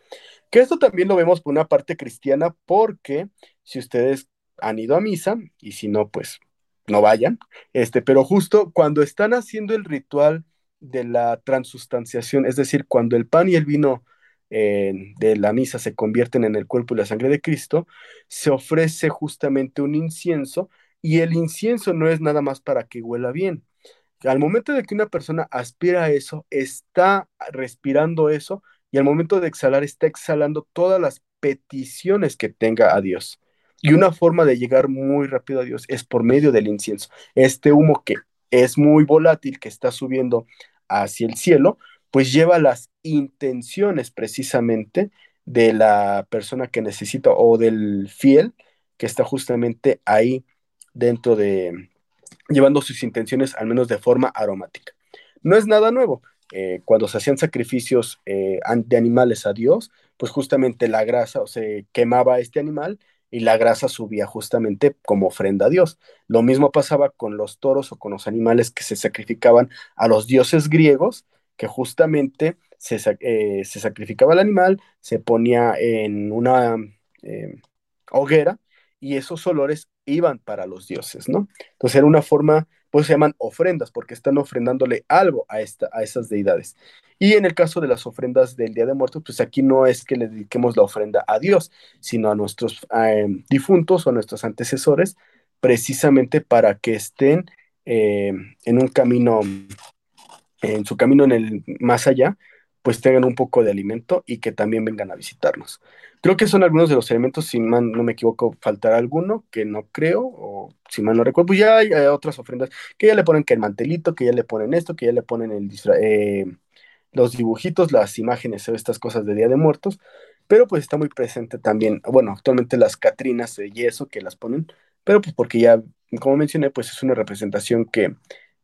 Que esto también lo vemos por una parte cristiana porque si ustedes han ido a misa y si no, pues no vayan, este, pero justo cuando están haciendo el ritual de la transustanciación, es decir, cuando el pan y el vino eh, de la misa se convierten en el cuerpo y la sangre de Cristo, se ofrece justamente un incienso y el incienso no es nada más para que huela bien. Al momento de que una persona aspira a eso, está respirando eso y al momento de exhalar está exhalando todas las peticiones que tenga a Dios. Y una forma de llegar muy rápido a Dios es por medio del incienso. Este humo que es muy volátil, que está subiendo hacia el cielo, pues lleva las intenciones precisamente de la persona que necesita o del fiel que está justamente ahí dentro de, llevando sus intenciones al menos de forma aromática. No es nada nuevo. Eh, cuando se hacían sacrificios eh, de animales a Dios, pues justamente la grasa o se quemaba este animal y la grasa subía justamente como ofrenda a Dios. Lo mismo pasaba con los toros o con los animales que se sacrificaban a los dioses griegos, que justamente se, eh, sacrificaba el animal, se ponía en una hoguera y esos olores iban para los dioses, ¿no? Entonces era una forma, pues se llaman ofrendas, porque están ofrendándole algo a, esta, a esas deidades. Y en el caso de las ofrendas del Día de Muertos, pues aquí no es que le dediquemos la ofrenda a Dios, sino a nuestros em, difuntos o a nuestros antecesores, precisamente para que estén em, en un camino, en su camino en el más allá, pues tengan un poco de alimento y que también vengan a visitarnos. Creo que son algunos de los elementos, si mal no me equivoco, faltará alguno, que no creo, o si mal no recuerdo, pues ya hay, otras ofrendas que ya le ponen que el mantelito, que ya le ponen esto, que ya le ponen eh, los dibujitos, las imágenes estas cosas de Día de Muertos, pero pues está muy presente también, bueno, actualmente las Catrinas de yeso que las ponen, pero pues porque ya, como mencioné, pues es una representación que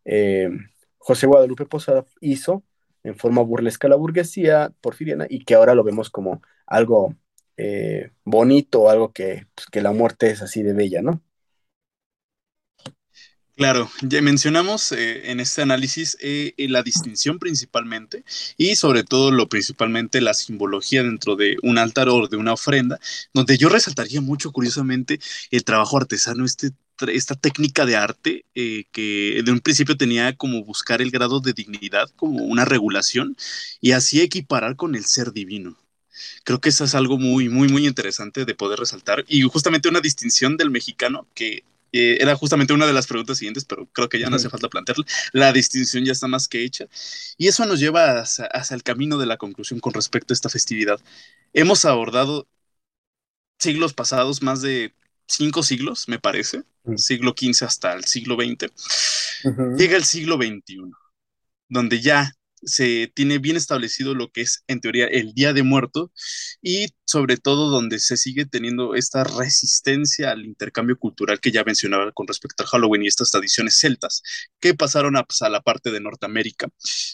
eh, José Guadalupe Posada hizo en forma burlesca la burguesía porfiriana y que ahora lo vemos como algo eh, bonito, algo que, pues, que la muerte es así de bella, ¿no? Claro, ya mencionamos eh, en este análisis eh, la distinción principalmente y sobre todo lo principalmente la simbología dentro de un altar o de una ofrenda, donde yo resaltaría mucho curiosamente el trabajo artesano, este, esta técnica de arte que de un principio tenía como buscar el grado de dignidad como una regulación y así equiparar con el ser divino. Creo que eso es algo muy, muy, muy interesante de poder resaltar y justamente una distinción del mexicano que era justamente una de las preguntas siguientes, pero creo que ya no hace falta plantearla. La distinción ya está más que hecha. Y eso nos lleva hacia, el camino de la conclusión con respecto a esta festividad. Hemos abordado siglos pasados, más de cinco siglos, me parece, mm. siglo XV hasta el siglo XX. Llega el siglo XXI, donde ya se tiene bien establecido lo que es en teoría el Día de Muerto y sobre todo donde se sigue teniendo esta resistencia al intercambio cultural que ya mencionaba con respecto al Halloween y estas tradiciones celtas que pasaron a, pues, a la parte de Norteamérica.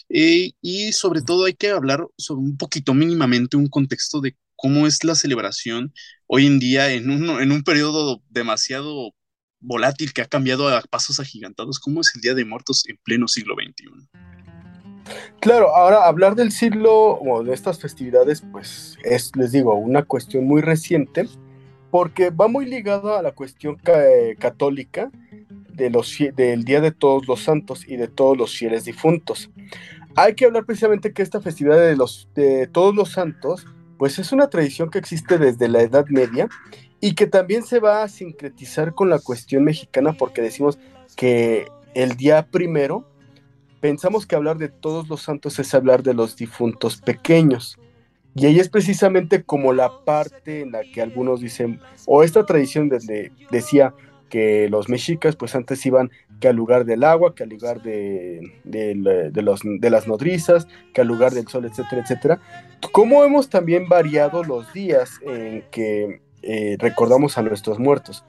Eh, y sobre todo hay que hablar sobre un poquito mínimamente un contexto de cómo es la celebración hoy en día en un, en un periodo demasiado volátil que ha cambiado a pasos agigantados, cómo es el Día de Muertos en pleno siglo XXI. Claro, ahora hablar del siglo o de estas festividades, pues es, les digo, una cuestión muy reciente, porque va muy ligado a la cuestión católica de los, del Día de Todos los Santos y de todos los fieles difuntos. Hay que hablar precisamente que esta festividad de, los, de Todos los Santos, pues es una tradición que existe desde la Edad Media y que también se va a sincretizar con la cuestión mexicana porque decimos que el día primero pensamos que hablar de todos los santos es hablar de los difuntos pequeños. Y ahí es precisamente como la parte en la que algunos dicen, o esta tradición desde, decía que los mexicas pues antes iban que al lugar del agua, que al lugar de, de las nodrizas, que al lugar del sol, etcétera, etcétera. ¿Cómo hemos también variado los días en que eh, recordamos a nuestros muertos?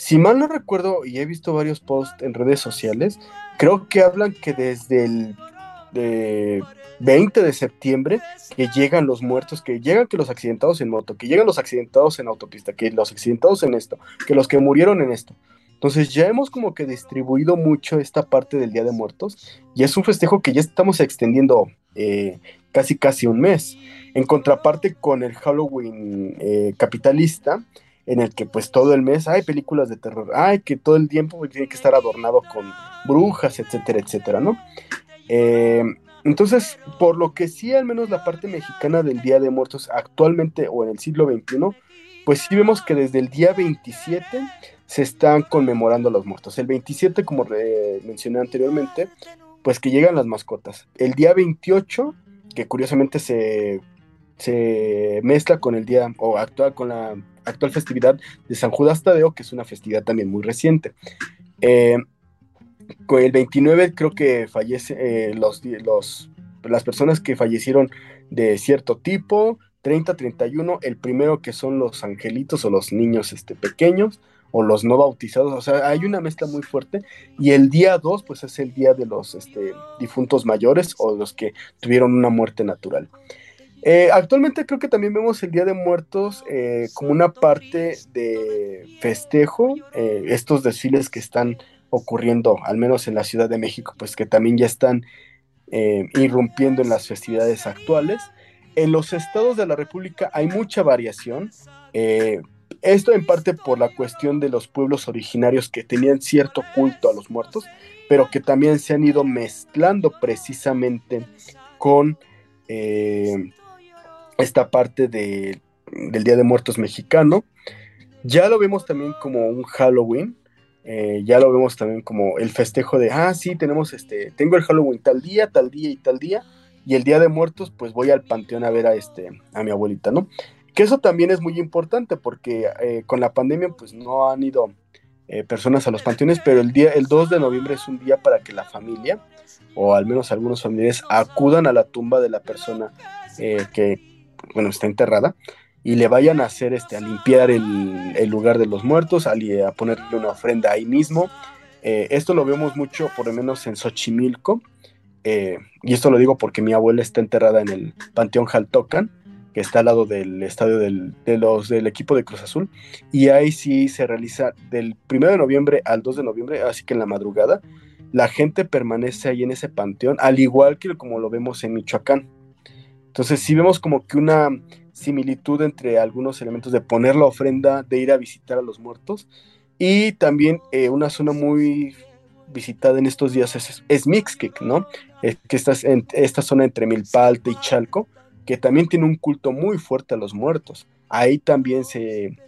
Si mal no recuerdo, y he visto varios posts en redes sociales, creo que hablan que desde el de 20 de septiembre que llegan los muertos, que llegan que los accidentados en moto, que llegan los accidentados en autopista, que los accidentados en esto, que los que murieron en esto. Entonces ya hemos como que distribuido mucho esta parte del Día de Muertos y es un festejo que ya estamos extendiendo eh, casi casi un mes. En contraparte con el Halloween eh, capitalista, en el que pues todo el mes hay películas de terror, hay que todo el tiempo tiene que estar adornado con brujas, etcétera, etcétera, ¿no? Eh, entonces, por lo que sí, al menos la parte mexicana del Día de Muertos actualmente o en el siglo XXI, pues sí vemos que desde el día 27 se están conmemorando los muertos. El 27, como mencioné anteriormente, pues que llegan las mascotas. El día 28, que curiosamente se, se mezcla con el día, o actual con la actual festividad de San Judas Tadeo, que es una festividad también muy reciente. Eh, el 29 creo que fallece eh, los, los, las personas que fallecieron de cierto tipo, 30, 31, el primero que son los angelitos o los niños este, pequeños o los no bautizados, o sea, hay una mezcla muy fuerte y el día 2 pues es el día de los este, difuntos mayores o los que tuvieron una muerte natural. Eh, actualmente creo que también vemos el Día de Muertos eh, como una parte de festejo, estos desfiles que están ocurriendo, al menos en la Ciudad de México, pues que también ya están eh, irrumpiendo en las festividades actuales. En los estados de la República hay mucha variación. Eh, esto en parte por la cuestión de los pueblos originarios que tenían cierto culto a los muertos, pero que también se han ido mezclando precisamente con eh, esta parte del Día de Muertos mexicano. Ya lo vemos también como un Halloween, eh, ya lo vemos también como el festejo de, ah, sí, tenemos este, tengo el Halloween tal día, tal día y tal día, y el Día de Muertos, pues voy al panteón a ver a, este, a mi abuelita, ¿no? Que eso también es muy importante porque eh, con la pandemia, pues no han ido eh, personas a los panteones, pero el, día, el 2 de noviembre es un día para que la familia, o al menos algunos familiares, acudan a la tumba de la persona que, bueno, está enterrada y le vayan a hacer este a limpiar el, lugar de los muertos, a, ponerle una ofrenda ahí mismo. Eh, esto lo vemos mucho, por lo menos en Xochimilco, eh, y esto lo digo porque mi abuela está enterrada en el Panteón Jaltocan, que está al lado del estadio del, del equipo de Cruz Azul, y ahí sí se realiza del 1 de noviembre al 2 de noviembre, así que en la madrugada, la gente permanece ahí en ese panteón, al igual que como lo vemos en Michoacán. Entonces sí vemos como que una similitud entre algunos elementos de poner la ofrenda, de ir a visitar a los muertos. Y también eh, una zona muy visitada en estos días es, es Mixquic, ¿no? que está en esta zona entre Milpalte y Chalco, que también tiene un culto muy fuerte a los muertos. Ahí también se,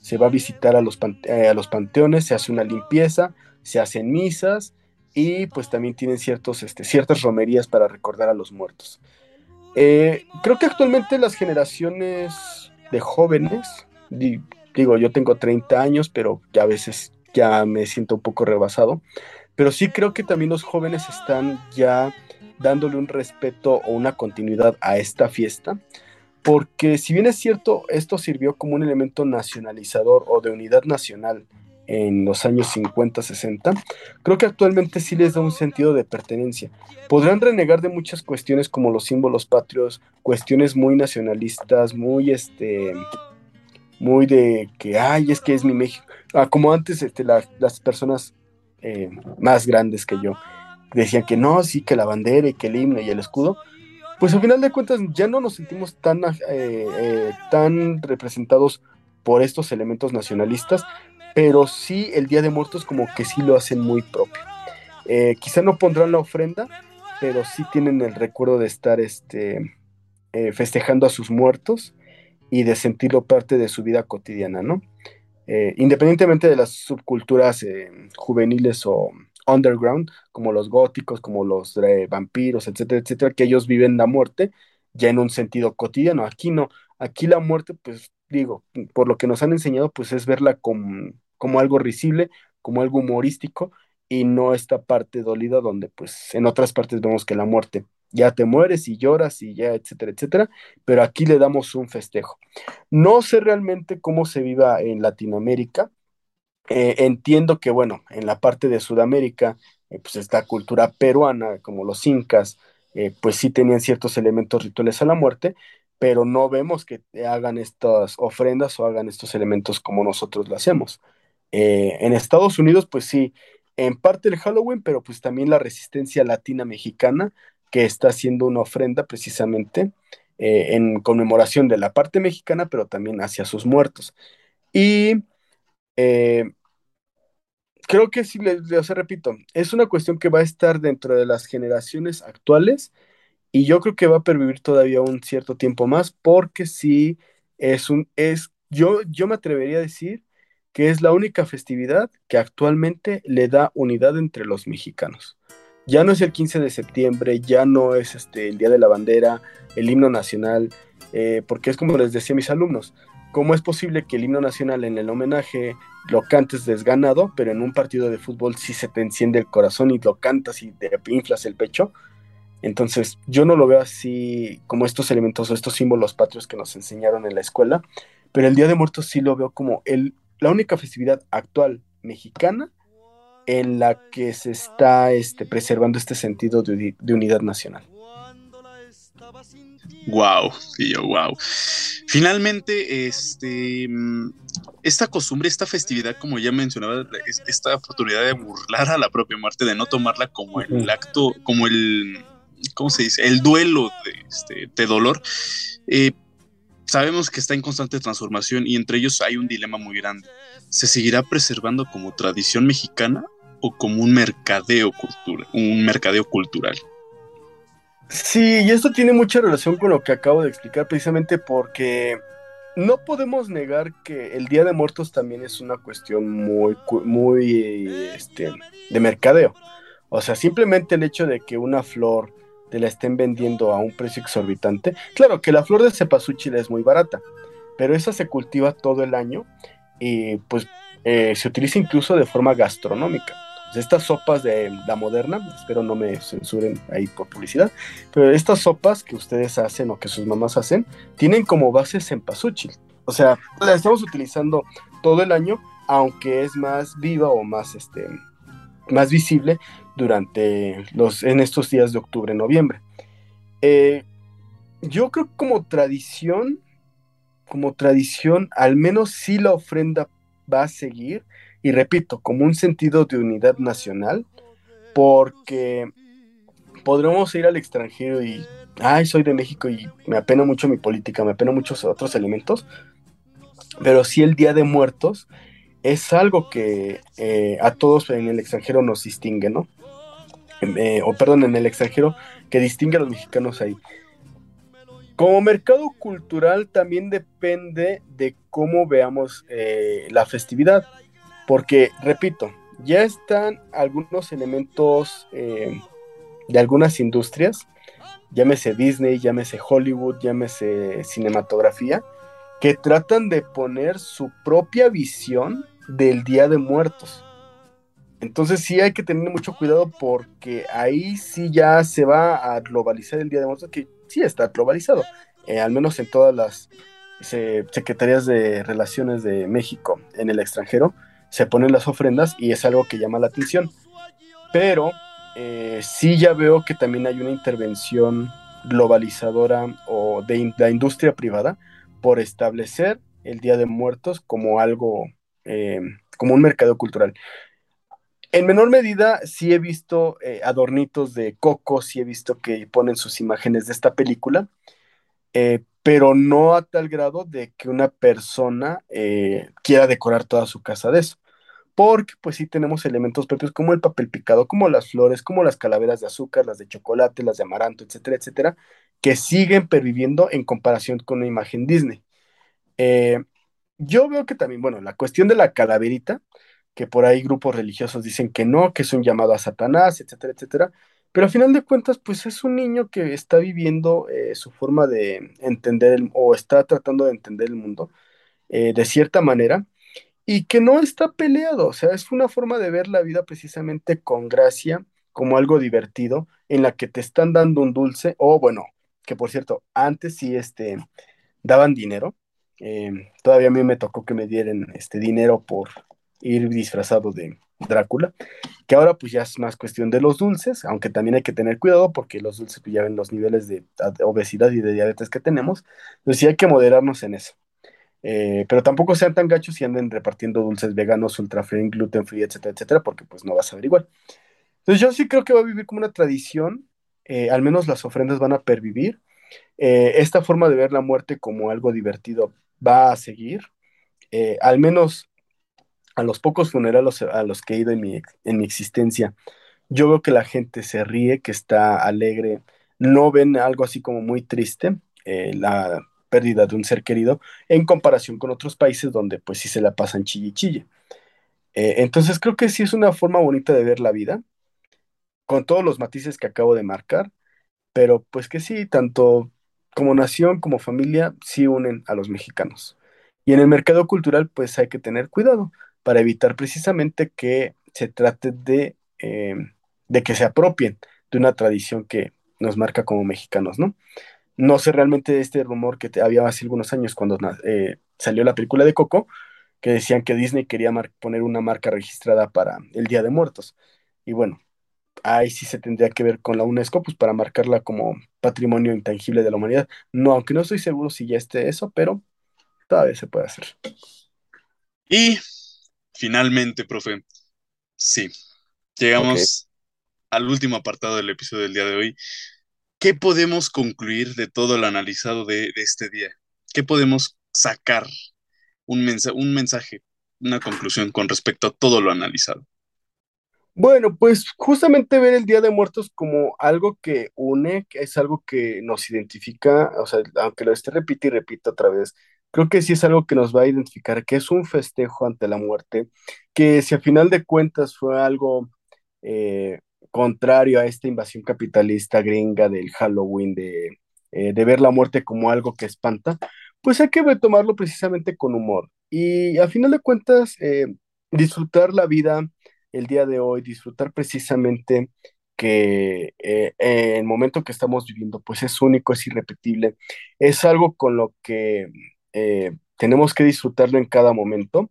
se va a visitar a los, eh, a los panteones, se hace una limpieza, se hacen misas y pues también tienen ciertos, este, ciertas romerías para recordar a los muertos. Eh, creo que actualmente las generaciones de jóvenes, digo, yo tengo 30 años, pero ya a veces ya me siento un poco rebasado, pero sí creo que también los jóvenes están ya dándole un respeto o una continuidad a esta fiesta, porque si bien es cierto, esto sirvió como un elemento nacionalizador o de unidad nacional en los años 50, 60, creo que actualmente sí les da un sentido de pertenencia. Podrán renegar de muchas cuestiones como los símbolos patrios, cuestiones muy nacionalistas, muy este muy de que ay es que es mi México ah, como antes este, las personas eh, más grandes que yo decían que no sí que la bandera y que el himno y el escudo pues al final de cuentas ya no nos sentimos tan eh, eh, tan representados por estos elementos nacionalistas pero sí el Día de Muertos como que sí lo hacen muy propio. Eh, quizá no pondrán la ofrenda, pero sí tienen el recuerdo de estar este, eh, festejando a sus muertos y de sentirlo parte de su vida cotidiana, ¿no? Eh, independientemente de las subculturas juveniles o underground, como los góticos, como los vampiros, etcétera, etcétera, que ellos viven la muerte ya en un sentido cotidiano. Aquí no, aquí la muerte, pues digo, por lo que nos han enseñado, pues es verla como, como algo risible, como algo humorístico, y no esta parte dolida donde pues en otras partes vemos que la muerte ya te mueres y lloras y ya, etcétera, etcétera, pero aquí le damos un festejo. No sé realmente cómo se viva en Latinoamérica. Eh, entiendo que, bueno, en la parte de Sudamérica, eh, pues esta cultura peruana, como los incas, eh, pues sí tenían ciertos elementos rituales a la muerte, pero no vemos que hagan estas ofrendas o hagan estos elementos como nosotros lo hacemos. Eh, en Estados Unidos, pues sí, en parte el Halloween, pero pues también la resistencia latina mexicana, que está haciendo una ofrenda precisamente eh, en conmemoración de la parte mexicana, pero también hacia sus muertos. Y eh, creo que sí, les, repito, es una cuestión que va a estar dentro de las generaciones actuales y yo creo que va a pervivir todavía un cierto tiempo más porque sí es un, es, yo, yo me atrevería a decir que es la única festividad que actualmente le da unidad entre los mexicanos. Ya no es el 15 de septiembre, ya no es este, el Día de la Bandera, el himno nacional, eh, porque es como les decía a mis alumnos, ¿cómo es posible que el himno nacional en el homenaje lo cantes desganado, pero en un partido de fútbol sí se te enciende el corazón y lo cantas y te inflas el pecho? Entonces, yo no lo veo así como estos elementos o estos símbolos patrios que nos enseñaron en la escuela, pero el Día de Muertos sí lo veo como el, la única festividad actual mexicana en la que se está este, preservando este sentido de, unidad nacional. Wow, yo, wow. Finalmente, este, esta costumbre, esta festividad, como ya mencionaba, esta oportunidad de burlar a la propia muerte, de no tomarla como el acto, como el, ¿cómo se dice? El duelo de, este, de dolor, eh, sabemos que está en constante transformación y entre ellos hay un dilema muy grande. ¿Se seguirá preservando como tradición mexicana o como un mercadeo cultural, un mercadeo cultural? Sí, y esto tiene mucha relación con lo que acabo de explicar, precisamente porque no podemos negar que el Día de Muertos también es una cuestión muy, muy este, de mercadeo. O sea, simplemente el hecho de que una flor te la estén vendiendo a un precio exorbitante. Claro que la flor de cempasúchil es muy barata, pero esa se cultiva todo el año y pues eh, se utiliza incluso de forma gastronómica. Pues, estas sopas de la moderna, espero no me censuren ahí por publicidad, pero estas sopas que ustedes hacen o que sus mamás hacen, tienen como base cempasúchil. O sea, la estamos utilizando todo el año, aunque es más viva o más, este, más visible durante los, en estos días de octubre, noviembre. Eh, yo creo que como tradición, como tradición, al menos sí la ofrenda va a seguir, y repito, como un sentido de unidad nacional, porque podremos ir al extranjero y, ay, soy de México y me apena mucho mi política, me apena muchos otros elementos, pero sí el Día de Muertos es algo que eh, a todos en el extranjero nos distingue, ¿no? Eh, o perdón, en el extranjero, que distingue a los mexicanos ahí. Como mercado cultural también depende de cómo veamos eh, la festividad. Porque, repito, ya están algunos elementos de algunas industrias, llámese Disney, llámese Hollywood, llámese cinematografía, que tratan de poner su propia visión del Día de Muertos. Entonces sí hay que tener mucho cuidado porque ahí sí ya se va a globalizar el Día de Muertos, que sí está globalizado, eh, al menos en todas las secretarías de Relaciones de México en el extranjero se ponen las ofrendas y es algo que llama la atención. Pero eh, sí ya veo que también hay una intervención globalizadora o de la industria privada por establecer el Día de Muertos como algo, eh, como un mercado cultural. En menor medida, sí he visto eh, adornitos de coco, sí he visto que ponen sus imágenes de esta película, pero no a tal grado de que una persona quiera decorar toda su casa de eso porque pues sí tenemos elementos propios como el papel picado, como las flores, como las calaveras de azúcar, las de chocolate, las de amaranto, etcétera, etcétera, que siguen perviviendo en comparación con una imagen Disney. Eh, yo veo que también, bueno, la cuestión de la calaverita, que por ahí grupos religiosos dicen que no, que es un llamado a Satanás, etcétera, etcétera, pero al final de cuentas, pues es un niño que está viviendo eh, su forma de entender o está tratando de entender el mundo eh, de cierta manera y que no está peleado, o sea, es una forma de ver la vida precisamente con gracia, como algo divertido, en la que te están dando un dulce, o bueno, que por cierto, antes sí este, daban dinero, em, todavía a mí me tocó que me dieran este dinero por ir disfrazado de, Drácula, que ahora pues ya es más cuestión de los dulces, aunque también hay que tener cuidado porque los dulces pues ya ven los niveles de obesidad y de diabetes que tenemos, entonces sí hay que moderarnos en eso. Eh, pero tampoco sean tan gachos y anden repartiendo dulces veganos, ultra free, gluten free, etcétera, etcétera, porque pues no vas a ver igual. Entonces yo sí creo que va a vivir como una tradición, eh, al menos las ofrendas van a pervivir. Eh, esta forma de ver la muerte como algo divertido va a seguir, al menos a los pocos funerales a los que he ido en mi, en mi existencia. Yo veo que la gente se ríe, que está alegre, no ven algo así como muy triste. la pérdida de un ser querido en comparación con otros países donde pues sí se la pasan chille y chille. Eh, entonces creo que sí es una forma bonita de ver la vida, con todos los matices que acabo de marcar, pero pues que sí, tanto como nación como familia, sí unen a los mexicanos. Y en el mercado cultural pues hay que tener cuidado para evitar precisamente que se trate de, eh, de que se apropien de una tradición que nos marca como mexicanos, ¿no? No sé realmente este rumor que había hace algunos años cuando eh, salió la película de Coco, que decían que Disney quería poner una marca registrada para el Día de Muertos. Y bueno, ahí sí se tendría que ver con la UNESCO, pues para marcarla como patrimonio intangible de la humanidad. No, aunque no estoy seguro si ya esté eso, pero todavía se puede hacer. Y finalmente, profe, sí, llegamos al último apartado del episodio del día de hoy, ¿qué podemos concluir de todo lo analizado de, este día? ¿Qué podemos sacar? Un, un mensaje, una conclusión con respecto a todo lo analizado. Bueno, pues justamente ver el Día de Muertos como algo que une, que es algo que nos identifica, o sea, aunque lo esté repite y repita otra vez, creo que sí es algo que nos va a identificar, que es un festejo ante la muerte, que si a final de cuentas fue algo eh, contrario a esta invasión capitalista gringa del Halloween, de, eh, de ver la muerte como algo que espanta, pues hay que tomarlo precisamente con humor. Y a final de cuentas, eh, disfrutar la vida el día de hoy, disfrutar precisamente que eh, el momento que estamos viviendo, pues es único, es irrepetible, es algo con lo que tenemos que disfrutarlo en cada momento.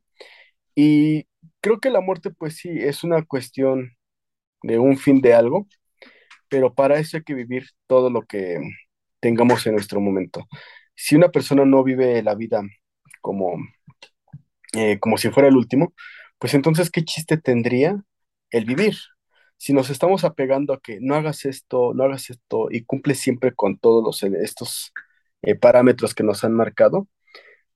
Y creo que la muerte, pues sí, es una cuestión de un fin de algo, pero para eso hay que vivir todo lo que tengamos en nuestro momento. Si una persona no vive la vida como, eh, como si fuera el último, pues entonces, ¿qué chiste tendría el vivir? Si nos estamos apegando a que no hagas esto, no hagas esto y cumple siempre con todos los, estos eh, parámetros que nos han marcado,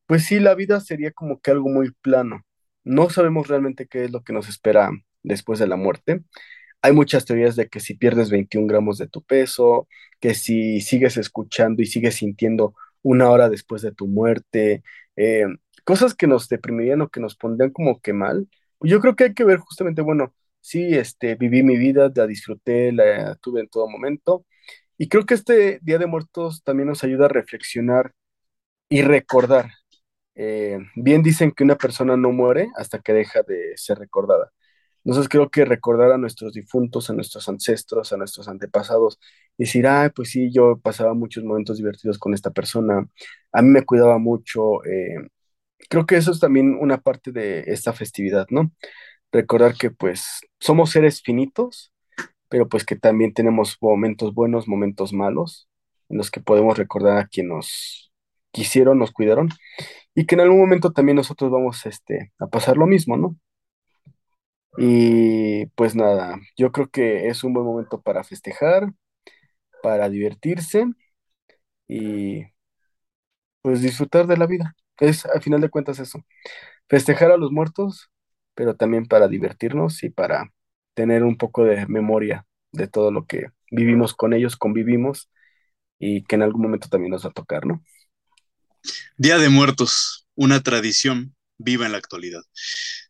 pues sí, la vida sería como que algo muy plano. No sabemos realmente qué es lo que nos espera después de la muerte hay muchas teorías de que si pierdes 21 gramos de tu peso, que si sigues escuchando y sigues sintiendo una hora después de tu muerte, eh, cosas que nos deprimirían o que nos pondrían como que mal. Yo creo que hay que ver justamente, bueno, sí, este, viví mi vida, la disfruté, la tuve en todo momento. Y creo que este Día de Muertos también nos ayuda a reflexionar y recordar. Eh, bien dicen que una persona no muere hasta que deja de ser recordada. Entonces creo que recordar a nuestros difuntos, a nuestros ancestros, a nuestros antepasados, decir, ah, pues sí, yo pasaba muchos momentos divertidos con esta persona, a mí me cuidaba mucho. Eh, creo que eso es también una parte de esta festividad, ¿no? Recordar que pues somos seres finitos, pero pues que también tenemos momentos buenos, momentos malos, en los que podemos recordar a quien nos quisieron, nos cuidaron, y que en algún momento también nosotros vamos este, a pasar lo mismo, ¿no? Y pues nada, yo creo que es un buen momento para festejar, para divertirse y pues disfrutar de la vida. Es al final de cuentas eso, festejar a los muertos, pero también para divertirnos y para tener un poco de memoria de todo lo que vivimos con ellos, convivimos y que en algún momento también nos va a tocar, ¿no? Día de Muertos, una tradición viva en la actualidad.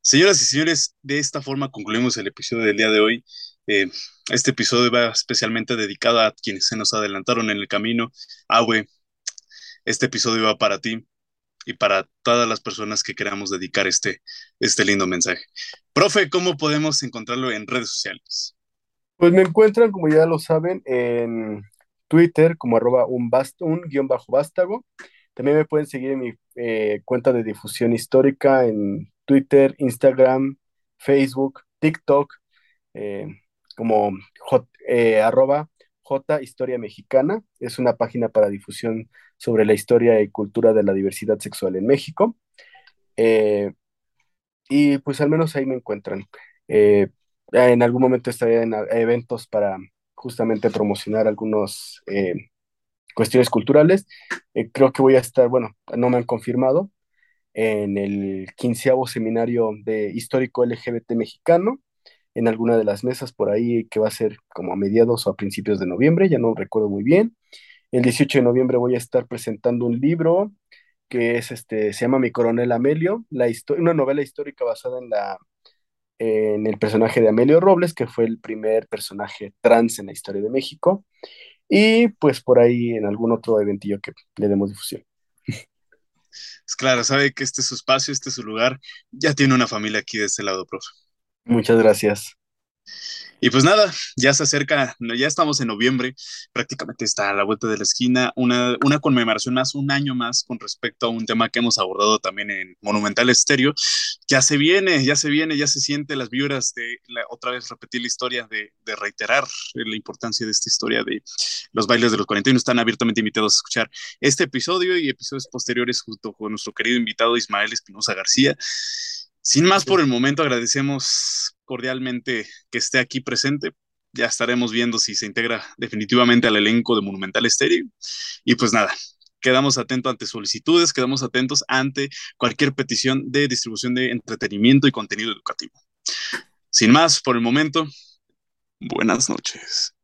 Señoras y señores, de esta forma concluimos el episodio del día de hoy. Eh, este episodio va especialmente dedicado a quienes se nos adelantaron en el camino. Awe, este episodio va para ti y para todas las personas que queramos dedicar este, este lindo mensaje. Profe, ¿cómo podemos encontrarlo en redes sociales? Pues me encuentran, como ya lo saben, en Twitter como arroba un, guion bajo vástago. También me pueden seguir en mi eh, cuenta de difusión histórica en Twitter, Instagram, Facebook, TikTok, como J, arroba J Historia Mexicana. Es una página para difusión sobre la historia y cultura de la diversidad sexual en México. y pues al menos ahí me encuentran. en algún momento estaré en eventos para justamente promocionar algunas cuestiones culturales. creo que voy a estar, bueno, no me han confirmado, en el quinceavo seminario de histórico LGBT mexicano, en alguna de las mesas por ahí que va a ser como a mediados o a principios de noviembre, ya no recuerdo muy bien. El 18 de noviembre voy a estar presentando un libro que es este, se llama Mi Coronel Amelio, la una novela histórica basada en, la, en el personaje de Amelio Robles, que fue el primer personaje trans en la historia de México. Y pues por ahí en algún otro eventillo que le demos difusión. Es claro, sabe que este es su espacio, este es su lugar. Ya tiene una familia aquí de este lado, profe. Muchas gracias. Y pues nada, ya se acerca, ya estamos en noviembre, prácticamente está a la vuelta de la esquina, una, una conmemoración más, un año más con respecto a un tema que hemos abordado también en Monumental Estéreo. Ya se viene, ya se viene, ya se siente las vibras de otra vez repetir la historia, de, de, reiterar la importancia de esta historia de los bailes de los 41. Están abiertamente invitados a escuchar este episodio y episodios posteriores junto con nuestro querido invitado Ismael Espinosa García. Sin más por el momento, agradecemos cordialmente que esté aquí presente. Ya estaremos viendo si se integra definitivamente al elenco de Monumental Estéreo. Y pues nada, quedamos atentos ante solicitudes, quedamos atentos ante cualquier petición de distribución de entretenimiento y contenido educativo. Sin más, por el momento, buenas noches.